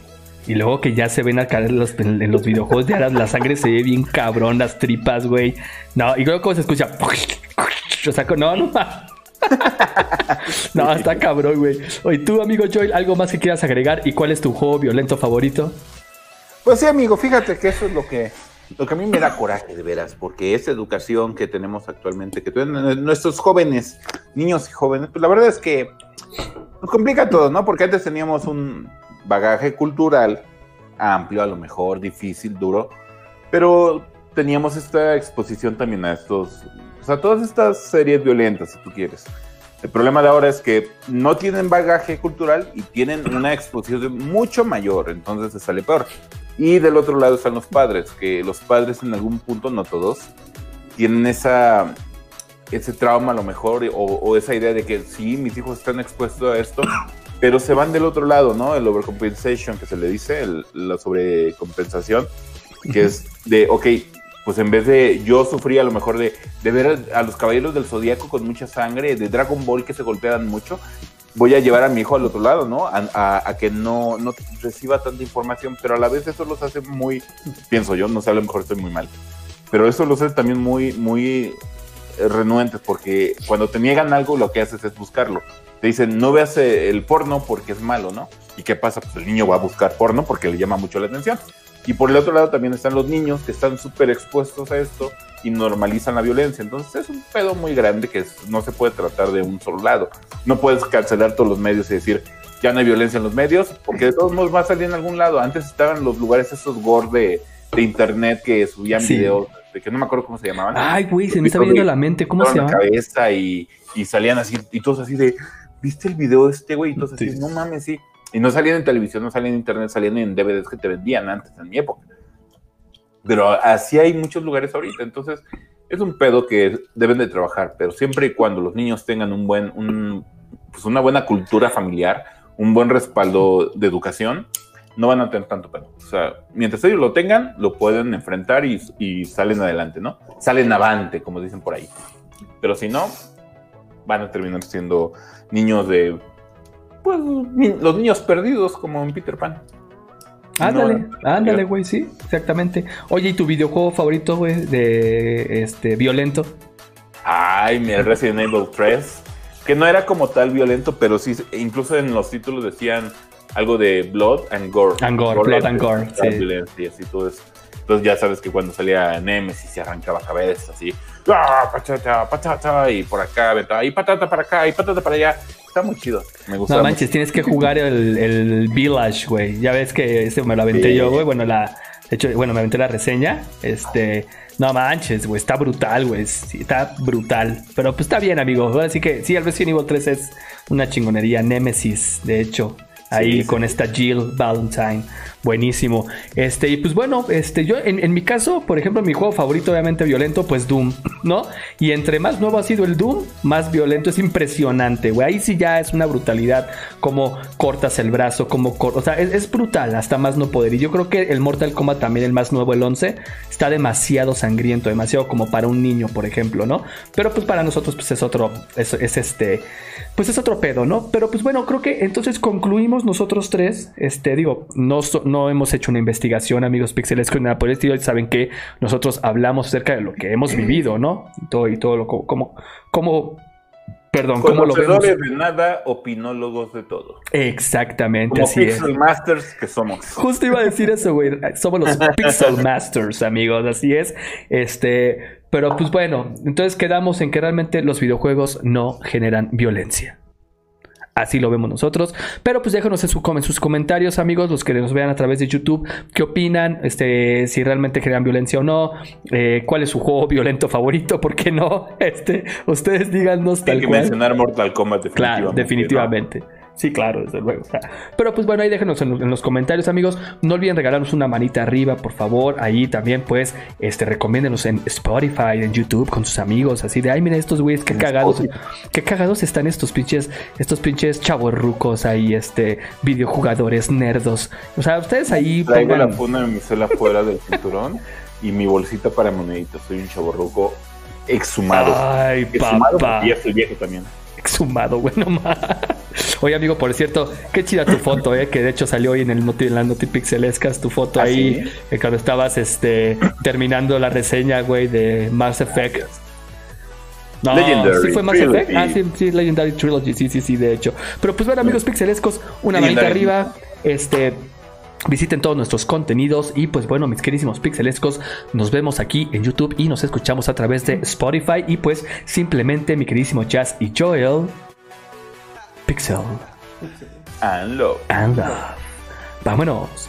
Y luego que ya se ven acá en los, en los videojuegos de ahora la sangre se ve bien cabrón, las tripas, güey. No, y luego cómo se escucha. O sea, no, no. <laughs> no, está cabrón, güey. Oye, tú, amigo Joel, ¿algo más que quieras agregar? ¿Y cuál es tu juego violento favorito? Pues sí, amigo, fíjate que eso es lo que lo que a mí me da coraje de veras, porque esa educación que tenemos actualmente, que tienen nuestros jóvenes, niños y jóvenes, pues la verdad es que nos complica todo, ¿no? Porque antes teníamos un bagaje cultural amplio, a lo mejor difícil, duro, pero teníamos esta exposición también a estos, o sea, todas estas series violentas, si tú quieres. El problema de ahora es que no tienen bagaje cultural y tienen una exposición mucho mayor, entonces se sale peor. Y del otro lado están los padres, que los padres en algún punto, no todos, tienen esa, ese trauma a lo mejor o, esa idea de que sí, mis hijos están expuestos a esto, <coughs> pero se van del otro lado, ¿no? El overcompensation que se le dice, la sobrecompensación, que es <laughs> de, ok, pues en vez de yo sufrí a lo mejor de, de ver a los caballeros del zodiaco con mucha sangre, de Dragon Ball que se golpean mucho, voy a llevar a mi hijo al otro lado, ¿no? A, que no, no, reciba tanta información, pero a la vez eso los hace muy, pienso yo, no sé, a lo mejor estoy muy mal, pero eso los hace también muy, muy renuentes, porque cuando te niegan algo, lo que haces es buscarlo. Te dicen, no veas el porno porque es malo, ¿no? ¿Y qué pasa? Pues el niño va a buscar porno porque le llama mucho la atención. Y por el otro lado también están los niños que están súper expuestos a esto y normalizan la violencia. Entonces es un pedo muy grande que no se puede tratar de un solo lado. No puedes cancelar todos los medios y decir, ya no hay violencia en los medios, porque de todos modos va a salir en algún lado. Antes estaban los lugares esos gore de, de internet que subían videos, de que no me acuerdo cómo se llamaban. Ay, güey, se me está viendo la mente, ¿cómo se llama? cabeza y, y, salían así, y todos así de, ¿viste el video de este güey? Y todos así, no mames, sí. Y no salían en televisión, no salían en internet, salían en DVDs que te vendían antes, en mi época. Pero así hay muchos lugares ahorita. Entonces, es un pedo que deben de trabajar, pero siempre y cuando los niños tengan un buen, pues, una buena cultura familiar, un buen respaldo de educación, no van a tener tanto pedo. O sea, mientras ellos lo tengan, lo pueden enfrentar y, y salen adelante, ¿no? Salen avante, como dicen por ahí. Pero si no, van a terminar siendo niños de, pues, los niños perdidos, como en Peter Pan. Ándale, ándale, güey, sí, exactamente. Oye, ¿y tu videojuego favorito, güey, de este violento? Ay, mi Resident Evil 3, que no era como tal violento, pero sí, incluso en los títulos decían algo de Blood and Gore. And Gore, Blood and Gore, sí. Violencia, así todo eso. Entonces ya sabes que cuando salía Nemesis se arrancaba cabezas, así, ¡ah, patata, patata! Y por acá, y patata para acá, y patata para allá. Está muy chido. Me gusta. No manches, tienes que jugar el, el Village, güey. Ya ves que ese me lo aventé yo, güey. Bueno, la. De hecho, bueno, me aventé la reseña. Este. No manches, güey. Está brutal, güey. está brutal. Pero pues está bien, amigo. Así que sí, el Resident Evil 3 es una chingonería. Nemesis, de hecho. Ahí con esta Jill Valentine. Buenísimo. Este, y pues bueno, este, yo en, mi caso, por ejemplo, mi juego favorito, obviamente violento, pues Doom, ¿no? Y entre más nuevo ha sido el Doom, más violento. Es impresionante, güey. Ahí sí ya es una brutalidad. Como cortas el brazo, como cortas. O sea, es, brutal, hasta más no poder. Y yo creo que el Mortal Kombat también, el más nuevo, el 11, está demasiado sangriento, demasiado como para un niño, por ejemplo, ¿no? Pero pues para nosotros, pues es otro, es, es este, pues es otro pedo, ¿no? Pero pues bueno, creo que entonces concluimos nosotros tres, este, digo, no, no hemos hecho una investigación, amigos pixeles, con nada por el estilo, saben que nosotros hablamos acerca de lo que hemos vivido, ¿no? Y todo, y todo lo como, como, perdón, como lo vemos. de nada, opinólogos de todo. Exactamente, como así Pixel Masters que somos. Justo iba a decir eso, güey. Somos los <laughs> Pixel Masters, amigos, así es. Este, pero pues bueno, entonces quedamos en que realmente los videojuegos no generan violencia. Así lo vemos nosotros. Pero pues déjanos en, sus comentarios, amigos, los que nos vean a través de YouTube, qué opinan, este, si realmente crean violencia o no, eh, cuál es su juego violento favorito, por qué no. <laughs> Este, ustedes díganos tal Hay que mencionar Mortal Kombat definitivamente. Claro, definitivamente. Sí, claro, desde luego. Pero pues bueno, ahí déjenos en, los comentarios, amigos. No olviden regalarnos una manita arriba, por favor. Ahí también, pues, este, recomiéndenos en Spotify, en YouTube, con sus amigos. Así de, ay, miren estos güeyes, qué cagados. Qué cagados están estos pinches, estos pinches chavos rucos ahí, este, videojugadores nerdos. O sea, ustedes ahí. Traigo la funda de mi cela fuera del cinturón y mi bolsita para moneditas. Soy un chavo ruco exhumado. Ay, papá. Y ya soy viejo también. Exhumado, bueno, más. Oye, amigo, por cierto, qué chida tu foto, ¿eh? Que de hecho salió hoy en, el noti, en la Notipixelescas, tu foto ¿Ah, ahí, eh, cuando estabas este, terminando la reseña, güey, de Mass Effect. No, Legendary. ¿Sí fue Mass Effect? Ah, sí, sí, Legendary Trilogy, sí, sí, sí, de hecho. Pero pues bueno, amigos pixelescos, una manita arriba, este... Visiten todos nuestros contenidos y pues bueno, mis queridísimos pixelescos, nos vemos aquí en YouTube y nos escuchamos a través de Spotify y pues simplemente mi queridísimo Jazz y Joel Pixel. And love. And love. Vámonos.